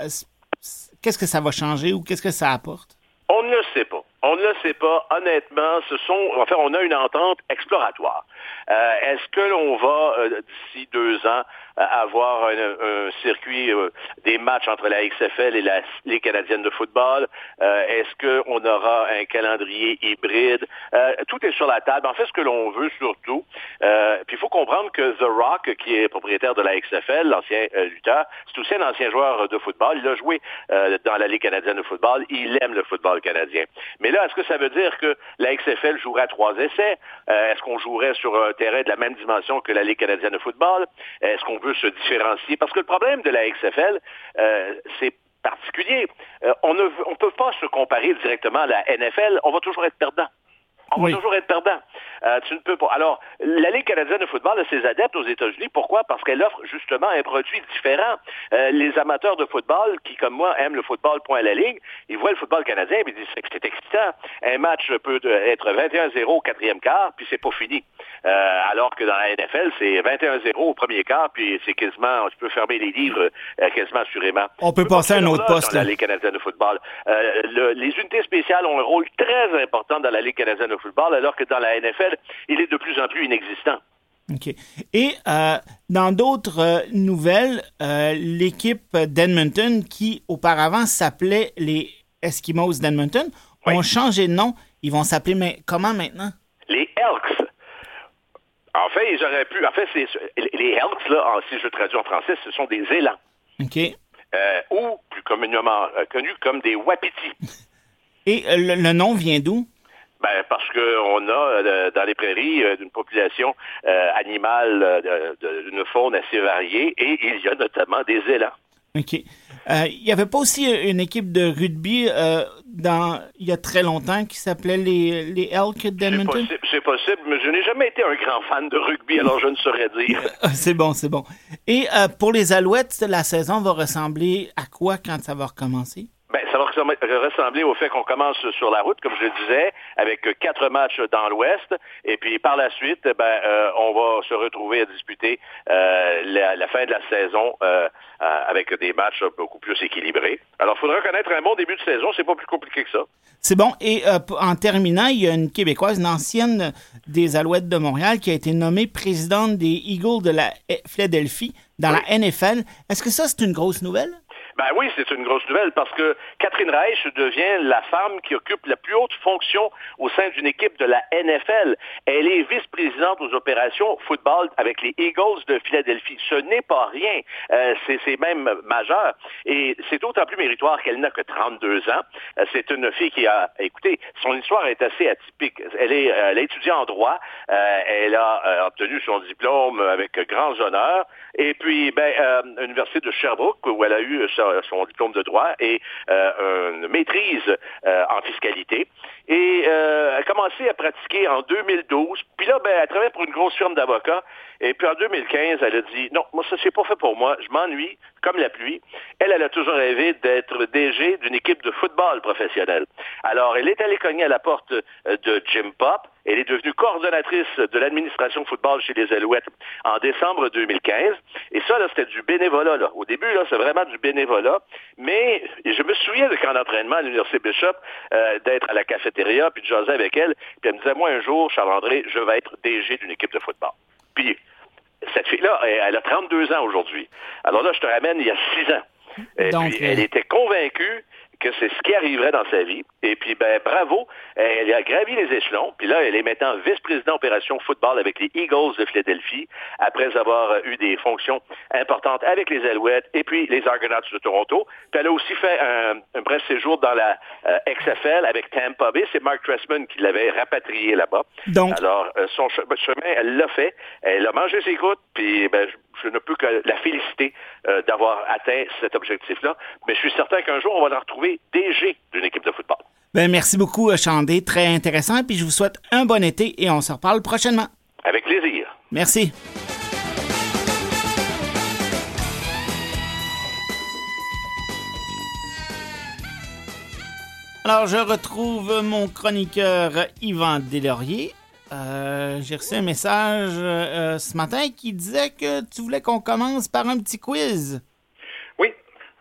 qu'est-ce que ça va changer ou qu'est-ce que ça apporte? On ne le sait pas. On ne le sait pas. Honnêtement, ce sont, enfin, on a une entente exploratoire. Est-ce que l'on va, d'ici deux ans, avoir un, circuit euh, des matchs entre la XFL et la Ligue canadienne de football? Euh, est-ce qu'on aura un calendrier hybride? Euh, tout est sur la table. En fait, ce que l'on veut surtout, puis il faut comprendre que The Rock, qui est propriétaire de la XFL, l'ancien lutteur, c'est aussi un ancien joueur de football. Il a joué dans la Ligue canadienne de football. Il aime le football canadien. Mais là, est-ce que ça veut dire que la XFL jouerait trois essais? est-ce qu'on jouerait sur un de la même dimension que la Ligue canadienne de football? Est-ce qu'on veut se différencier? Parce que le problème de la XFL, euh, c'est particulier. Euh, on ne on peut pas se comparer directement à la NFL. On va toujours être perdant. On va toujours être perdant. Euh, tu ne peux pas. Alors, la Ligue canadienne de football a ses adeptes aux États-Unis. Pourquoi? Parce qu'elle offre justement un produit différent. Euh, les amateurs de football, qui comme moi aiment le football point à la Ligue, ils voient le football canadien et ils disent que c'est excitant. Un match peut être 21-0 au quatrième quart, puis c'est pas fini. Euh, alors que dans la NFL, c'est 21-0 au premier quart, puis c'est quasiment, tu peux fermer les livres quasiment assurément. On peut passer à un autre poste. Dans la Ligue canadienne de football. les unités spéciales ont un rôle très important dans la Ligue canadienne de football, alors que dans la NFL, il est de plus en plus inexistant. OK. Et euh, dans d'autres euh, nouvelles, euh, l'équipe d'Edmonton, qui auparavant s'appelait les Eskimos d'Edmonton, ont changé de nom. Ils vont s'appeler mais comment maintenant? Les Elks. En fait, ils auraient pu. En fait, les Elks, là, si je traduis en français, ce sont des élans. OK. ou plus communément connus comme des wapitis. Et le nom vient d'où? Ben, parce qu'on a euh, dans les prairies euh, une population euh, animale d'une faune assez variée et il y a notamment des élans. OK. il n'y avait pas aussi une équipe de rugby dans, il y a très longtemps qui s'appelait les, les Elk d'Edmonton? C'est possible, mais je n'ai jamais été un grand fan de rugby, alors je ne saurais dire. c'est bon, c'est bon. Et pour les Alouettes, la saison va ressembler à quoi quand ça va recommencer? Ressembler au fait qu'on commence sur la route, comme je le disais, avec quatre matchs dans l'Ouest, et puis par la suite, ben, euh, on va se retrouver à disputer euh, la, fin de la saison euh, avec des matchs beaucoup plus équilibrés. Alors, il faudra connaître un bon début de saison, c'est pas plus compliqué que ça. C'est bon. Et en terminant, il y a une Québécoise, une ancienne des Alouettes de Montréal, qui a été nommée présidente des Eagles de la Philadelphie dans la NFL. Est-ce que ça, c'est une grosse nouvelle? Ben oui, c'est une grosse nouvelle parce que Catherine Reich devient la femme qui occupe la plus haute fonction au sein d'une équipe de la NFL. Elle est vice-présidente aux opérations football avec les Eagles de Philadelphie. Ce n'est pas rien. Euh, c'est même majeur. Et c'est d'autant plus méritoire qu'elle n'a que 32 ans. Euh, c'est une fille qui a, écoutez, son histoire est assez atypique. Elle, est, elle a étudié en droit. Euh, elle a obtenu son diplôme avec grands honneurs. Et puis, ben, l'Université de Sherbrooke, où elle a eu son diplôme de droit et euh, une maîtrise euh, en fiscalité. Et euh, elle a commencé à pratiquer en 2012. Puis là, ben, elle travaillait pour une grosse firme d'avocats. Et puis en 2015, elle a dit, non, moi, ça, c'est pas fait pour moi. Je m'ennuie comme la pluie. Elle, elle a toujours rêvé d'être DG d'une équipe de football professionnel. Alors, elle est allée cogner à la porte de Jim Pop. Elle est devenue coordonnatrice de l'administration football chez les Alouettes en décembre 2015. Et ça, c'était du bénévolat. Là. Au début, là, c'est vraiment du bénévolat. Mais je me souviens de camp d'entraînement à l'Université Bishop, euh, d'être à la cafétéria, puis de jaser avec elle. Puis elle me disait, moi, un jour, Charles-André, je vais être DG d'une équipe de football. Puis, cette fille-là, elle a 32 ans aujourd'hui. Alors là, je te ramène il y a 6 ans. Et Donc, puis, euh, elle était convaincue que c'est ce qui arriverait dans sa vie. Et puis, ben, bravo, elle a gravi les échelons. Puis là, elle est maintenant vice-président opération football avec les Eagles de Philadelphie, après avoir euh, eu des fonctions importantes avec les Alouettes et puis les Argonauts de Toronto. Puis elle a aussi fait un, un bref séjour dans la euh, XFL avec Tampa Bay. C'est Mark Tressman qui l'avait rapatrié là-bas. Donc- Alors, euh, son che- chemin, elle l'a fait. Elle a mangé ses croûtes, puis ben, je, je ne peux que la féliciter euh, d'avoir atteint cet objectif-là. Mais je suis certain qu'un jour, on va la retrouver DG d'une équipe de football. Ben, merci beaucoup, euh, Chandé. Très intéressant. Puis je vous souhaite un bon été et on se reparle prochainement. Avec plaisir. Merci. Alors, je retrouve mon chroniqueur Yvan Deslauriers. Euh, J'ai reçu un message euh, ce matin qui disait que tu voulais qu'on commence par un petit quiz.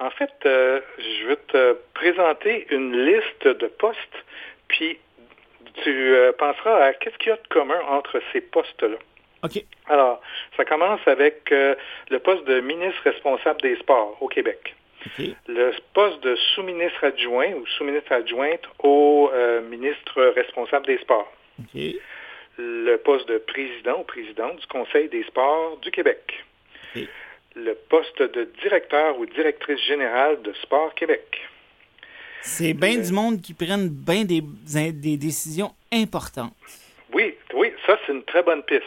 En fait, euh, je vais te présenter une liste de postes, puis tu euh, penseras à qu'est-ce qu'il y a de commun entre ces postes-là. OK. Alors, ça commence avec euh, le poste de ministre responsable des sports au Québec. Le poste de sous-ministre adjoint ou sous-ministre adjointe au ministre responsable des sports. OK. Le poste de président ou présidente du Conseil des sports du Québec. OK. Le poste de directeur ou directrice générale de Sport Québec. C'est bien du monde qui prennent bien des, des décisions importantes. Oui, oui, ça c'est une très bonne piste.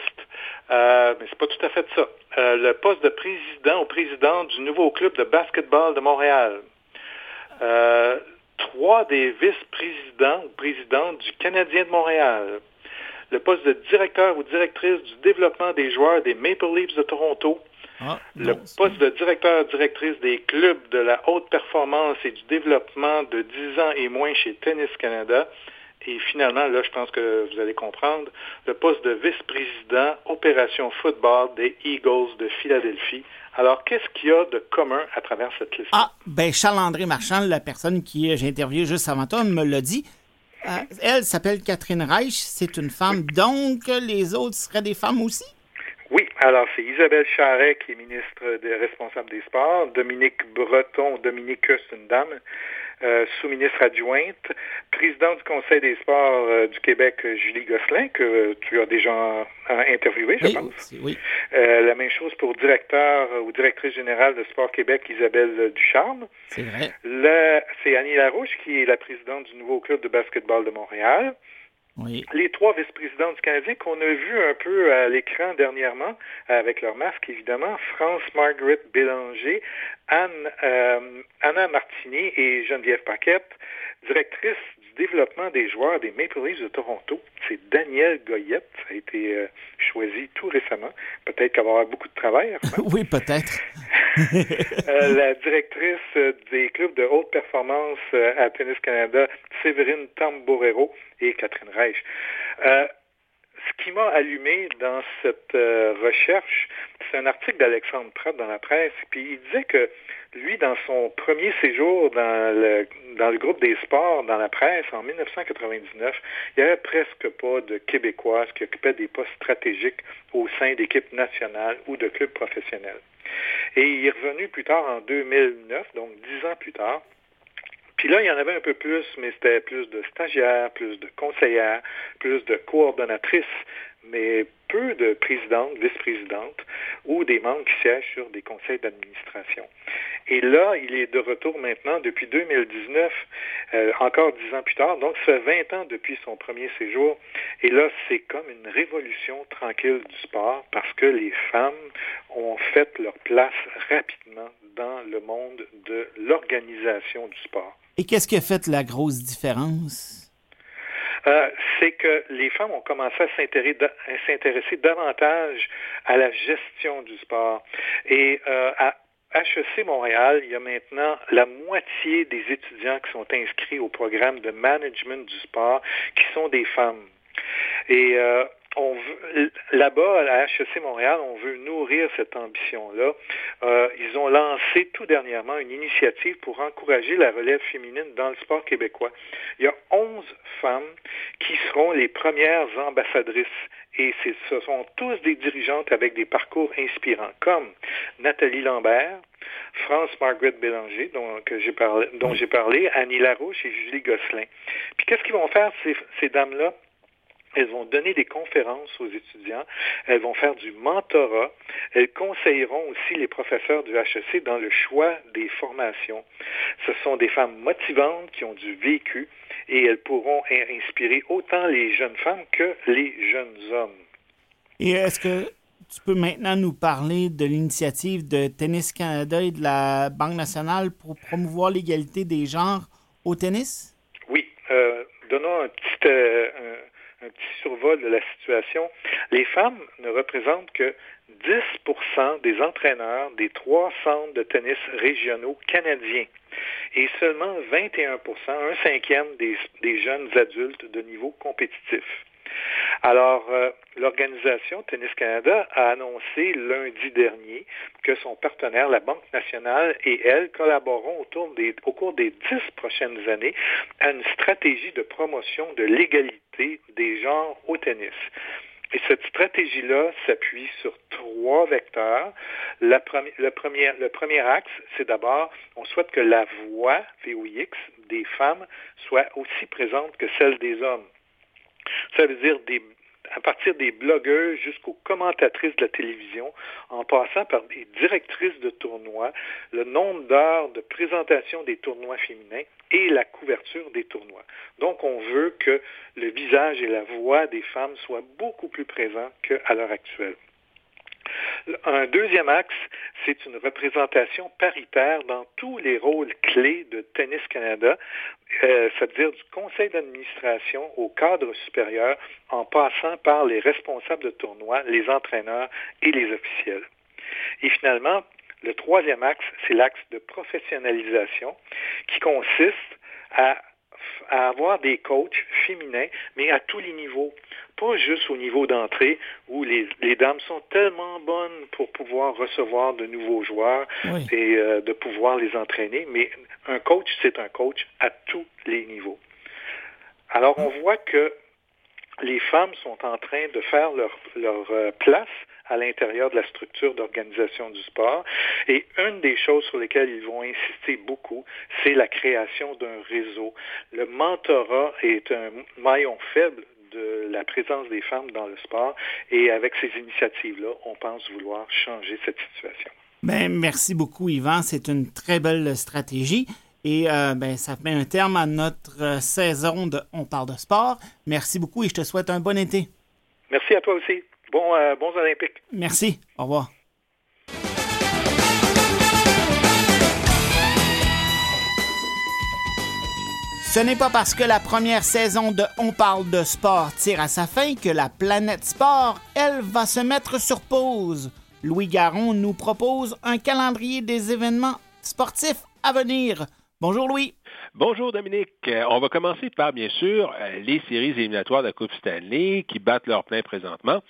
Euh, mais c'est pas tout à fait ça. Euh, le poste de président ou présidente du nouveau club de basketball de Montréal. Euh, trois des vice-présidents ou présidentes du Canadien de Montréal. Le poste de directeur ou directrice du développement des joueurs des Maple Leafs de Toronto. Ah, Le poste de directeur directrice des clubs de la haute performance et du développement de 10 ans et moins chez Tennis Canada. Et finalement, là, je pense que vous allez comprendre, le poste de vice-président opération football des Eagles de Philadelphie. Alors, qu'est-ce qu'il y a de commun à travers cette liste? Ah, ben Charles-André Marchand, la personne qui euh, j'ai interviewé juste avant toi, me l'a dit. Euh, elle s'appelle Catherine Reich, c'est une femme, donc les autres seraient des femmes aussi? Oui, alors c'est Isabelle Charret qui est ministre des responsable des sports, Dominique Breton, Dominique, c'est une dame, euh, sous-ministre adjointe, présidente du Conseil des sports euh, du Québec, euh, Julie Gosselin, que tu as déjà interviewé, je Oui, pense. oui. La même chose pour directeur ou directrice générale de Sport Québec, Isabelle Ducharme. c'est vrai. C'est Annie Larouche qui est la présidente du nouveau club de basketball de Montréal Les trois vice-présidents du Canadien qu'on a vus un peu à l'écran dernièrement, avec leur masque évidemment, France Margaret Bélanger, Anne, euh, Anna Martini et Geneviève Paquette, directrice du développement des joueurs des Maple Leafs de Toronto. C'est Danielle Goyette, ça a été euh, choisi tout récemment. Peut-être qu'elle va avoir beaucoup de travail. Armand. oui, peut-être. Euh, la directrice euh, des clubs de haute performance à Tennis Canada, Séverine Tamborero et Catherine Reich. Ce qui m'a allumé dans cette euh, recherche, c'est un article d'Alexandre Pratt dans la presse, puis il disait que lui, dans son premier séjour dans le, dans le groupe des sports, dans la presse, en 1999, il n'y avait presque pas de Québécoises qui occupaient des postes stratégiques au sein d'équipes nationales ou de clubs professionnels. Et il est revenu plus tard en 2009, donc dix ans plus tard. Puis là, il y en avait un peu plus, mais c'était plus de stagiaires, plus de conseillères, plus de coordonnatrices, mais peu de présidentes, vice-présidentes ou des membres qui siègent sur des conseils d'administration. Et là, il est de retour maintenant depuis 2019, euh, encore dix ans plus tard, donc ça fait 20 ans depuis son premier séjour. Et là, c'est comme une révolution tranquille du sport parce que les femmes ont fait leur place rapidement dans le monde de l'organisation du sport. Et qu'est-ce qui a fait la grosse différence? Euh, c'est que les femmes ont commencé à s'intéresser, davantage à la gestion du sport. Et euh, à HEC Montréal, il y a maintenant la moitié des étudiants qui sont inscrits au programme de management du sport qui sont des femmes. Et on là-bas, à la HEC Montréal, on veut nourrir cette ambition-là. Euh, ils ont lancé tout dernièrement une initiative pour encourager la relève féminine dans le sport québécois. Il y a 11 femmes qui seront les premières ambassadrices. Et ce sont tous des dirigeantes avec des parcours inspirants, comme Nathalie Lambert, France Margaret Bélanger, dont, j'ai parlé, Annie Larouche et Julie Gosselin. Puis qu'est-ce qu'ils vont faire, ces dames-là? Elles vont donner des conférences aux étudiants, elles vont faire du mentorat, elles conseilleront aussi les professeurs du HEC dans le choix des formations. Ce sont des femmes motivantes qui ont du vécu et elles pourront inspirer autant les jeunes femmes que les jeunes hommes. Et est-ce que tu peux maintenant nous parler de l'initiative de Tennis Canada et de la Banque nationale pour promouvoir l'égalité des genres au tennis? Oui. Euh, donnons un petit, euh, un petit survol de la situation. Les femmes ne représentent que 10% des entraîneurs des trois centres de tennis régionaux canadiens et seulement 21% un cinquième des jeunes adultes de niveau compétitif. Alors, euh, l'organisation Tennis Canada a annoncé lundi dernier que son partenaire, la Banque nationale, et elle collaboreront au cours des dix prochaines années à une stratégie de promotion de l'égalité des genres au tennis. Et cette stratégie-là s'appuie sur trois vecteurs. le, premier, le premier axe, c'est d'abord, on souhaite que la voix, VOX, des femmes soit aussi présente que celle des hommes. Ça veut dire à partir des blogueurs jusqu'aux commentatrices de la télévision, en passant par des directrices de tournois, le nombre d'heures de présentation des tournois féminins et la couverture des tournois. Donc, on veut que le visage et la voix des femmes soient beaucoup plus présents qu'à l'heure actuelle. Un deuxième axe, c'est une représentation paritaire dans tous les rôles clés de Tennis Canada, euh, c'est-à-dire du conseil d'administration au cadre supérieur, en passant par les responsables de tournoi, les entraîneurs et les officiels. Et finalement, le troisième axe, c'est l'axe de professionnalisation qui consiste à à avoir des coachs féminins, mais à tous les niveaux. Pas juste au niveau d'entrée où les, dames sont tellement bonnes pour pouvoir recevoir de nouveaux joueurs et euh, de pouvoir les entraîner, mais un coach, c'est un coach à tous les niveaux. Alors, on voit que les femmes sont en train de faire leur, leur euh, place à l'intérieur de la structure d'organisation du sport. Et une des choses sur lesquelles ils vont insister beaucoup, c'est la création d'un réseau. Le mentorat est un maillon faible de la présence des femmes dans le sport et avec ces initiatives-là, on pense vouloir changer cette situation. Bien, merci beaucoup, Yvan. C'est une très belle stratégie. Et euh, ben, ça met un terme à notre euh, saison de On parle de sport. Merci beaucoup et je te souhaite un bon été. Merci à toi aussi. Bon, euh, bons Olympiques. Merci. Au revoir. Ce n'est pas parce que la première saison de On parle de sport tire à sa fin que la planète sport, elle, va se mettre sur pause. Louis Garon nous propose un calendrier des événements sportifs à venir. Bonjour Louis. Bonjour Dominique. Euh, on va commencer par, bien sûr, euh, les séries éliminatoires de la Coupe Stanley qui battent leur plein présentement.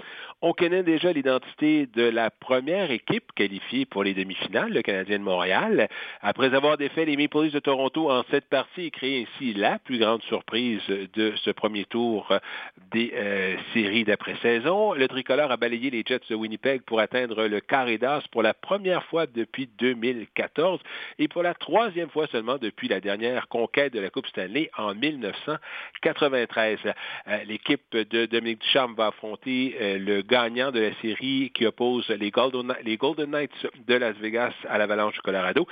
On connaît déjà l'identité de la première équipe qualifiée pour les demi-finales, le Canadien de Montréal. Après avoir défait les Maple Leafs de Toronto en cette partie et créé ainsi la plus grande surprise de ce premier tour des euh, séries d'après-saison, le tricolore a balayé les Jets de Winnipeg pour atteindre le carré d'as pour la première fois depuis 2014 et pour la troisième fois seulement depuis la dernière conquête de la Coupe Stanley en 1993. Euh, l'équipe de Dominique Ducharme va affronter euh, le gagnant de la série qui oppose les Golden, Knights de Las Vegas à l'Avalanche du Colorado.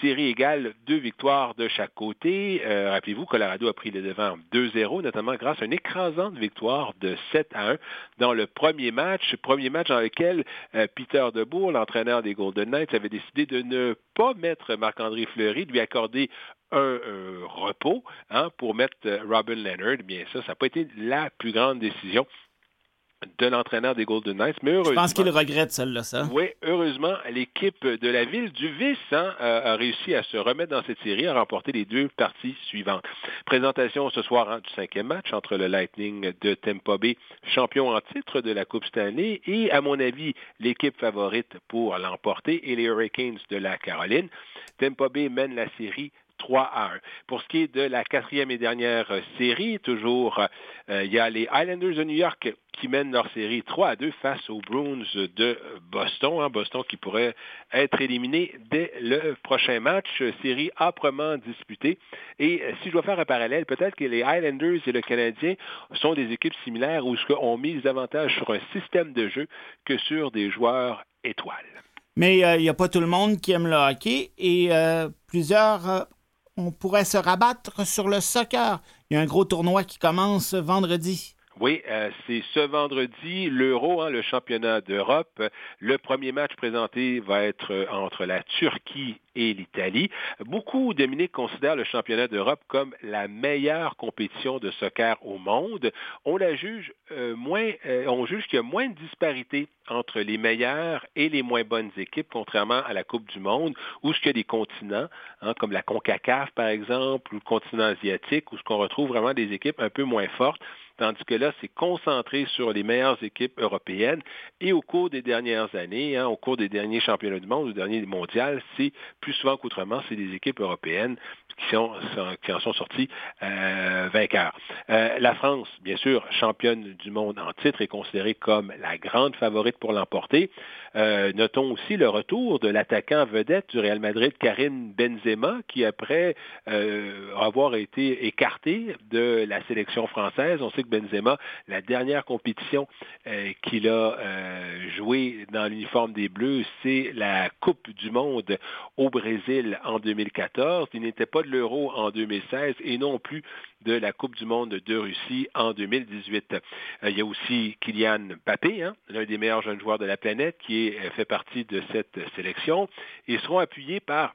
Série égale, deux victoires de chaque côté. Euh, rappelez-vous, Colorado a pris le devant 2-0, notamment grâce à une écrasante victoire de 7 à 1 dans le premier match. Premier match dans lequel Peter Debourg, l'entraîneur des Golden Knights, avait décidé de ne pas mettre Marc-André Fleury, de lui accorder un, repos hein, pour mettre euh, Robin Leonard. Bien ça, ça n'a pas été la plus grande décision de l'entraîneur des Golden Knights. Mais heureusement, Je pense qu'il regrette celle-là, ça. Oui, heureusement, l'équipe de la ville du Vice hein, a, réussi à se remettre dans cette série, à remporter les deux parties suivantes. Présentation ce soir hein, du cinquième match entre le Lightning de Tampa Bay, champion en titre de la Coupe Stanley, et à mon avis, l'équipe favorite pour l'emporter, et les Hurricanes de la Caroline. Tampa Bay mène la série 3 à 1. Pour ce qui est de la quatrième et dernière série, toujours, euh, il y a les Islanders de New York qui mènent leur série 3 à 2 face aux Bruins de Boston. Hein, Boston qui pourrait être éliminé dès le prochain match. Série âprement disputée. Et si je dois faire un parallèle, peut-être que les Highlanders et le Canadien sont des équipes similaires où on mise davantage sur un système de jeu que sur des joueurs étoiles. Mais il euh, n'y a pas tout le monde qui aime le hockey et euh, plusieurs euh, on pourrait se rabattre sur le soccer. Il y a un gros tournoi qui commence vendredi. Oui, euh, c'est ce vendredi, l'Euro, hein, le championnat d'Europe. Le premier match présenté va être entre la Turquie et l'Italie. Beaucoup, Dominique, considèrent le championnat d'Europe comme la meilleure compétition de soccer au monde. On la juge euh, moins, euh, on juge qu'il y a moins de disparité entre les meilleures et les moins bonnes équipes, contrairement à la Coupe du Monde, où ce qu'il y a des continents, hein, comme la CONCACAF par exemple, ou le continent asiatique, où ce qu'on retrouve vraiment des équipes un peu moins fortes tandis que là, c'est concentré sur les meilleures équipes européennes. Et au cours des dernières années, hein, au cours des derniers championnats du monde, ou derniers mondiaux, c'est plus souvent qu'autrement, c'est des équipes européennes qui, sont, qui en sont sortis euh, vainqueurs. Euh, la France, bien sûr, championne du monde en titre, est considérée comme la grande favorite pour l'emporter. Euh, notons aussi le retour de l'attaquant vedette du Real Madrid, Karim Benzema, qui après euh, avoir été écarté de la sélection française, on sait que Benzema, la dernière compétition euh, qu'il a euh, joué dans l'uniforme des Bleus, c'est la Coupe du Monde au Brésil en 2014. Il n'était pas de l'Euro en 2016 et non plus de la Coupe du Monde de Russie en 2018. Euh, il y a aussi Kylian Mbappé, hein, l'un des meilleurs jeunes joueurs de la planète, qui est, fait partie de cette sélection. Ils seront appuyés par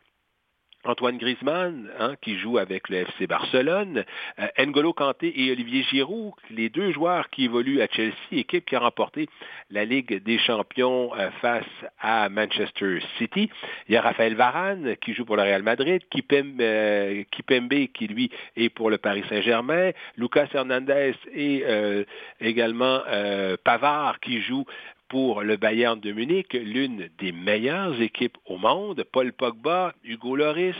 Antoine Griezmann, hein, qui joue avec le FC Barcelone, euh, N'Golo Kanté et Olivier Giroud, les deux joueurs qui évoluent à Chelsea, équipe qui a remporté la Ligue des champions euh, face à Manchester City. Il y a Raphaël Varane, qui joue pour le Real Madrid, Kipembe, euh, Kipembe qui lui est pour le Paris Saint-Germain, Lucas Hernandez et également Pavard, qui joue pour le Bayern de Munich, l'une des meilleures équipes au monde. Paul Pogba, Hugo Loris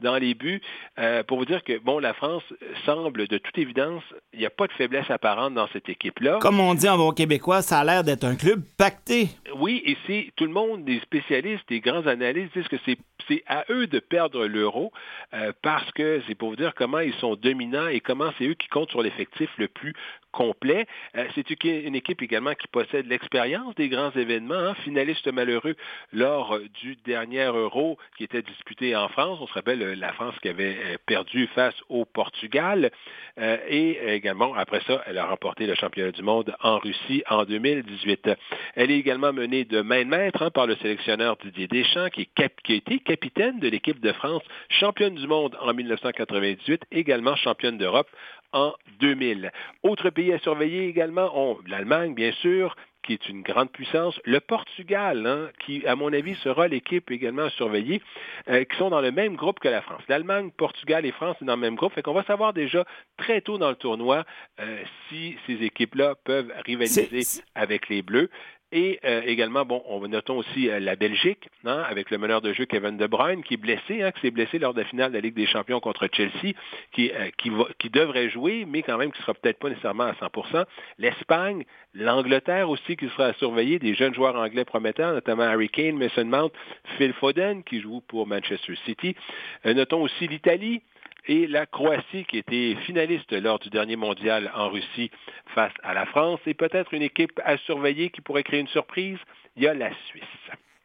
dans les buts. Euh, pour vous dire que, bon, la France semble, de toute évidence, il n'y a pas de faiblesse apparente dans cette équipe-là. Comme on dit en bon québécois, ça a l'air d'être un club pacté. Oui, et c'est tout le monde, des spécialistes, des grands analystes disent que c'est à eux de perdre l'euro euh, parce que c'est pour vous dire comment ils sont dominants et comment c'est eux qui comptent sur l'effectif le plus complet. Euh, c'est une équipe également qui possède l'expérience des grands événements, hein, finaliste malheureux lors du dernier euro qui était disputé en France. On se rappelle la France qui avait euh, perdu face au Portugal. Euh, et également, après ça, elle a remporté le championnat du monde en Russie en 2018. Elle est également menée de main de maître hein, par le sélectionneur Didier Deschamps, qui, a été capitaine de l'équipe de France, championne du monde en 1998, également championne d'Europe en 2000. Autres pays à surveiller également l'Allemagne, bien sûr, qui est une grande puissance, le Portugal, hein, qui, à mon avis, sera l'équipe également à surveiller, euh, qui sont dans le même groupe que la France. L'Allemagne, Portugal et France sont dans le même groupe, fait qu'on va savoir déjà très tôt dans le tournoi euh, si ces équipes-là peuvent rivaliser avec les Bleus. Et euh, également, bon, on notons aussi euh, la Belgique, hein, avec le meneur de jeu Kevin De Bruyne, qui est blessé, hein, qui s'est blessé lors de la finale de la Ligue des Champions contre Chelsea, qui, euh, qui, va, qui devrait jouer, mais quand même qui ne sera peut-être pas nécessairement à 100% L'Espagne, l'Angleterre aussi, qui sera à surveiller, des jeunes joueurs anglais prometteurs, notamment Harry Kane, Mason Mount, Phil Foden, qui joue pour Manchester City. notons aussi l'Italie, et la Croatie qui était finaliste lors du dernier mondial en Russie face à la France et peut-être une équipe à surveiller qui pourrait créer une surprise, il y a la Suisse.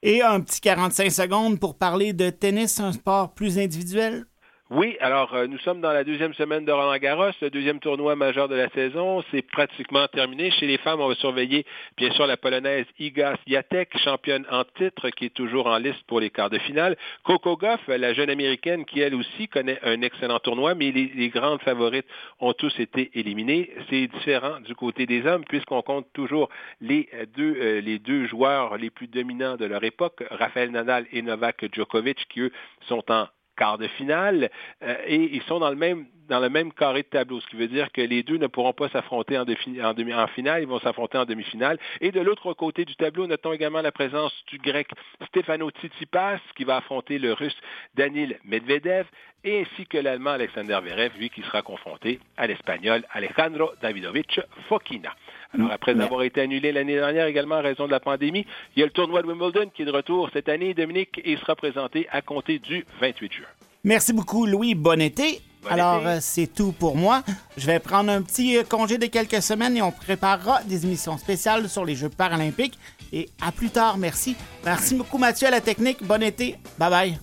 Et un petit 45 secondes pour parler de tennis, un sport plus individuel? Oui, alors euh, nous sommes dans la deuxième semaine de Roland Garros, le deuxième tournoi majeur de la saison. C'est pratiquement terminé. Chez les femmes, on va surveiller bien sûr la polonaise Iga Swiatek, championne en titre, qui est toujours en liste pour les quarts de finale. Coco Goff, la jeune américaine qui elle aussi connaît un excellent tournoi, mais les, grandes favorites ont tous été éliminées. C'est différent du côté des hommes puisqu'on compte toujours les deux, euh, les deux joueurs les plus dominants de leur époque, Rafael Nadal et Novak Djokovic, qui eux sont en quart de finale euh, et ils sont dans le même dans le carré de tableau, ce qui veut dire que les deux ne pourront pas s'affronter en, en finale, ils vont s'affronter en demi-finale. Et de l'autre côté du tableau, notons également la présence du grec Stefano Tsitsipas qui va affronter le russe Danil Medvedev et ainsi que l'allemand Alexander Verev, lui qui sera confronté à l'espagnol Alejandro Davidovich Fokina. Alors, après avoir été annulé l'année dernière également en raison de la pandémie, il y a le tournoi de Wimbledon qui est de retour cette année, Dominique, et sera présenté à compter du 28 juin. Merci beaucoup, Louis. Bon été. Bon Alors, euh, c'est tout pour moi. Je vais prendre un petit euh, congé de quelques semaines et on préparera des émissions spéciales sur les Jeux paralympiques. Et à plus tard, merci. Merci beaucoup, Mathieu, à la technique. Bon été. Bye bye.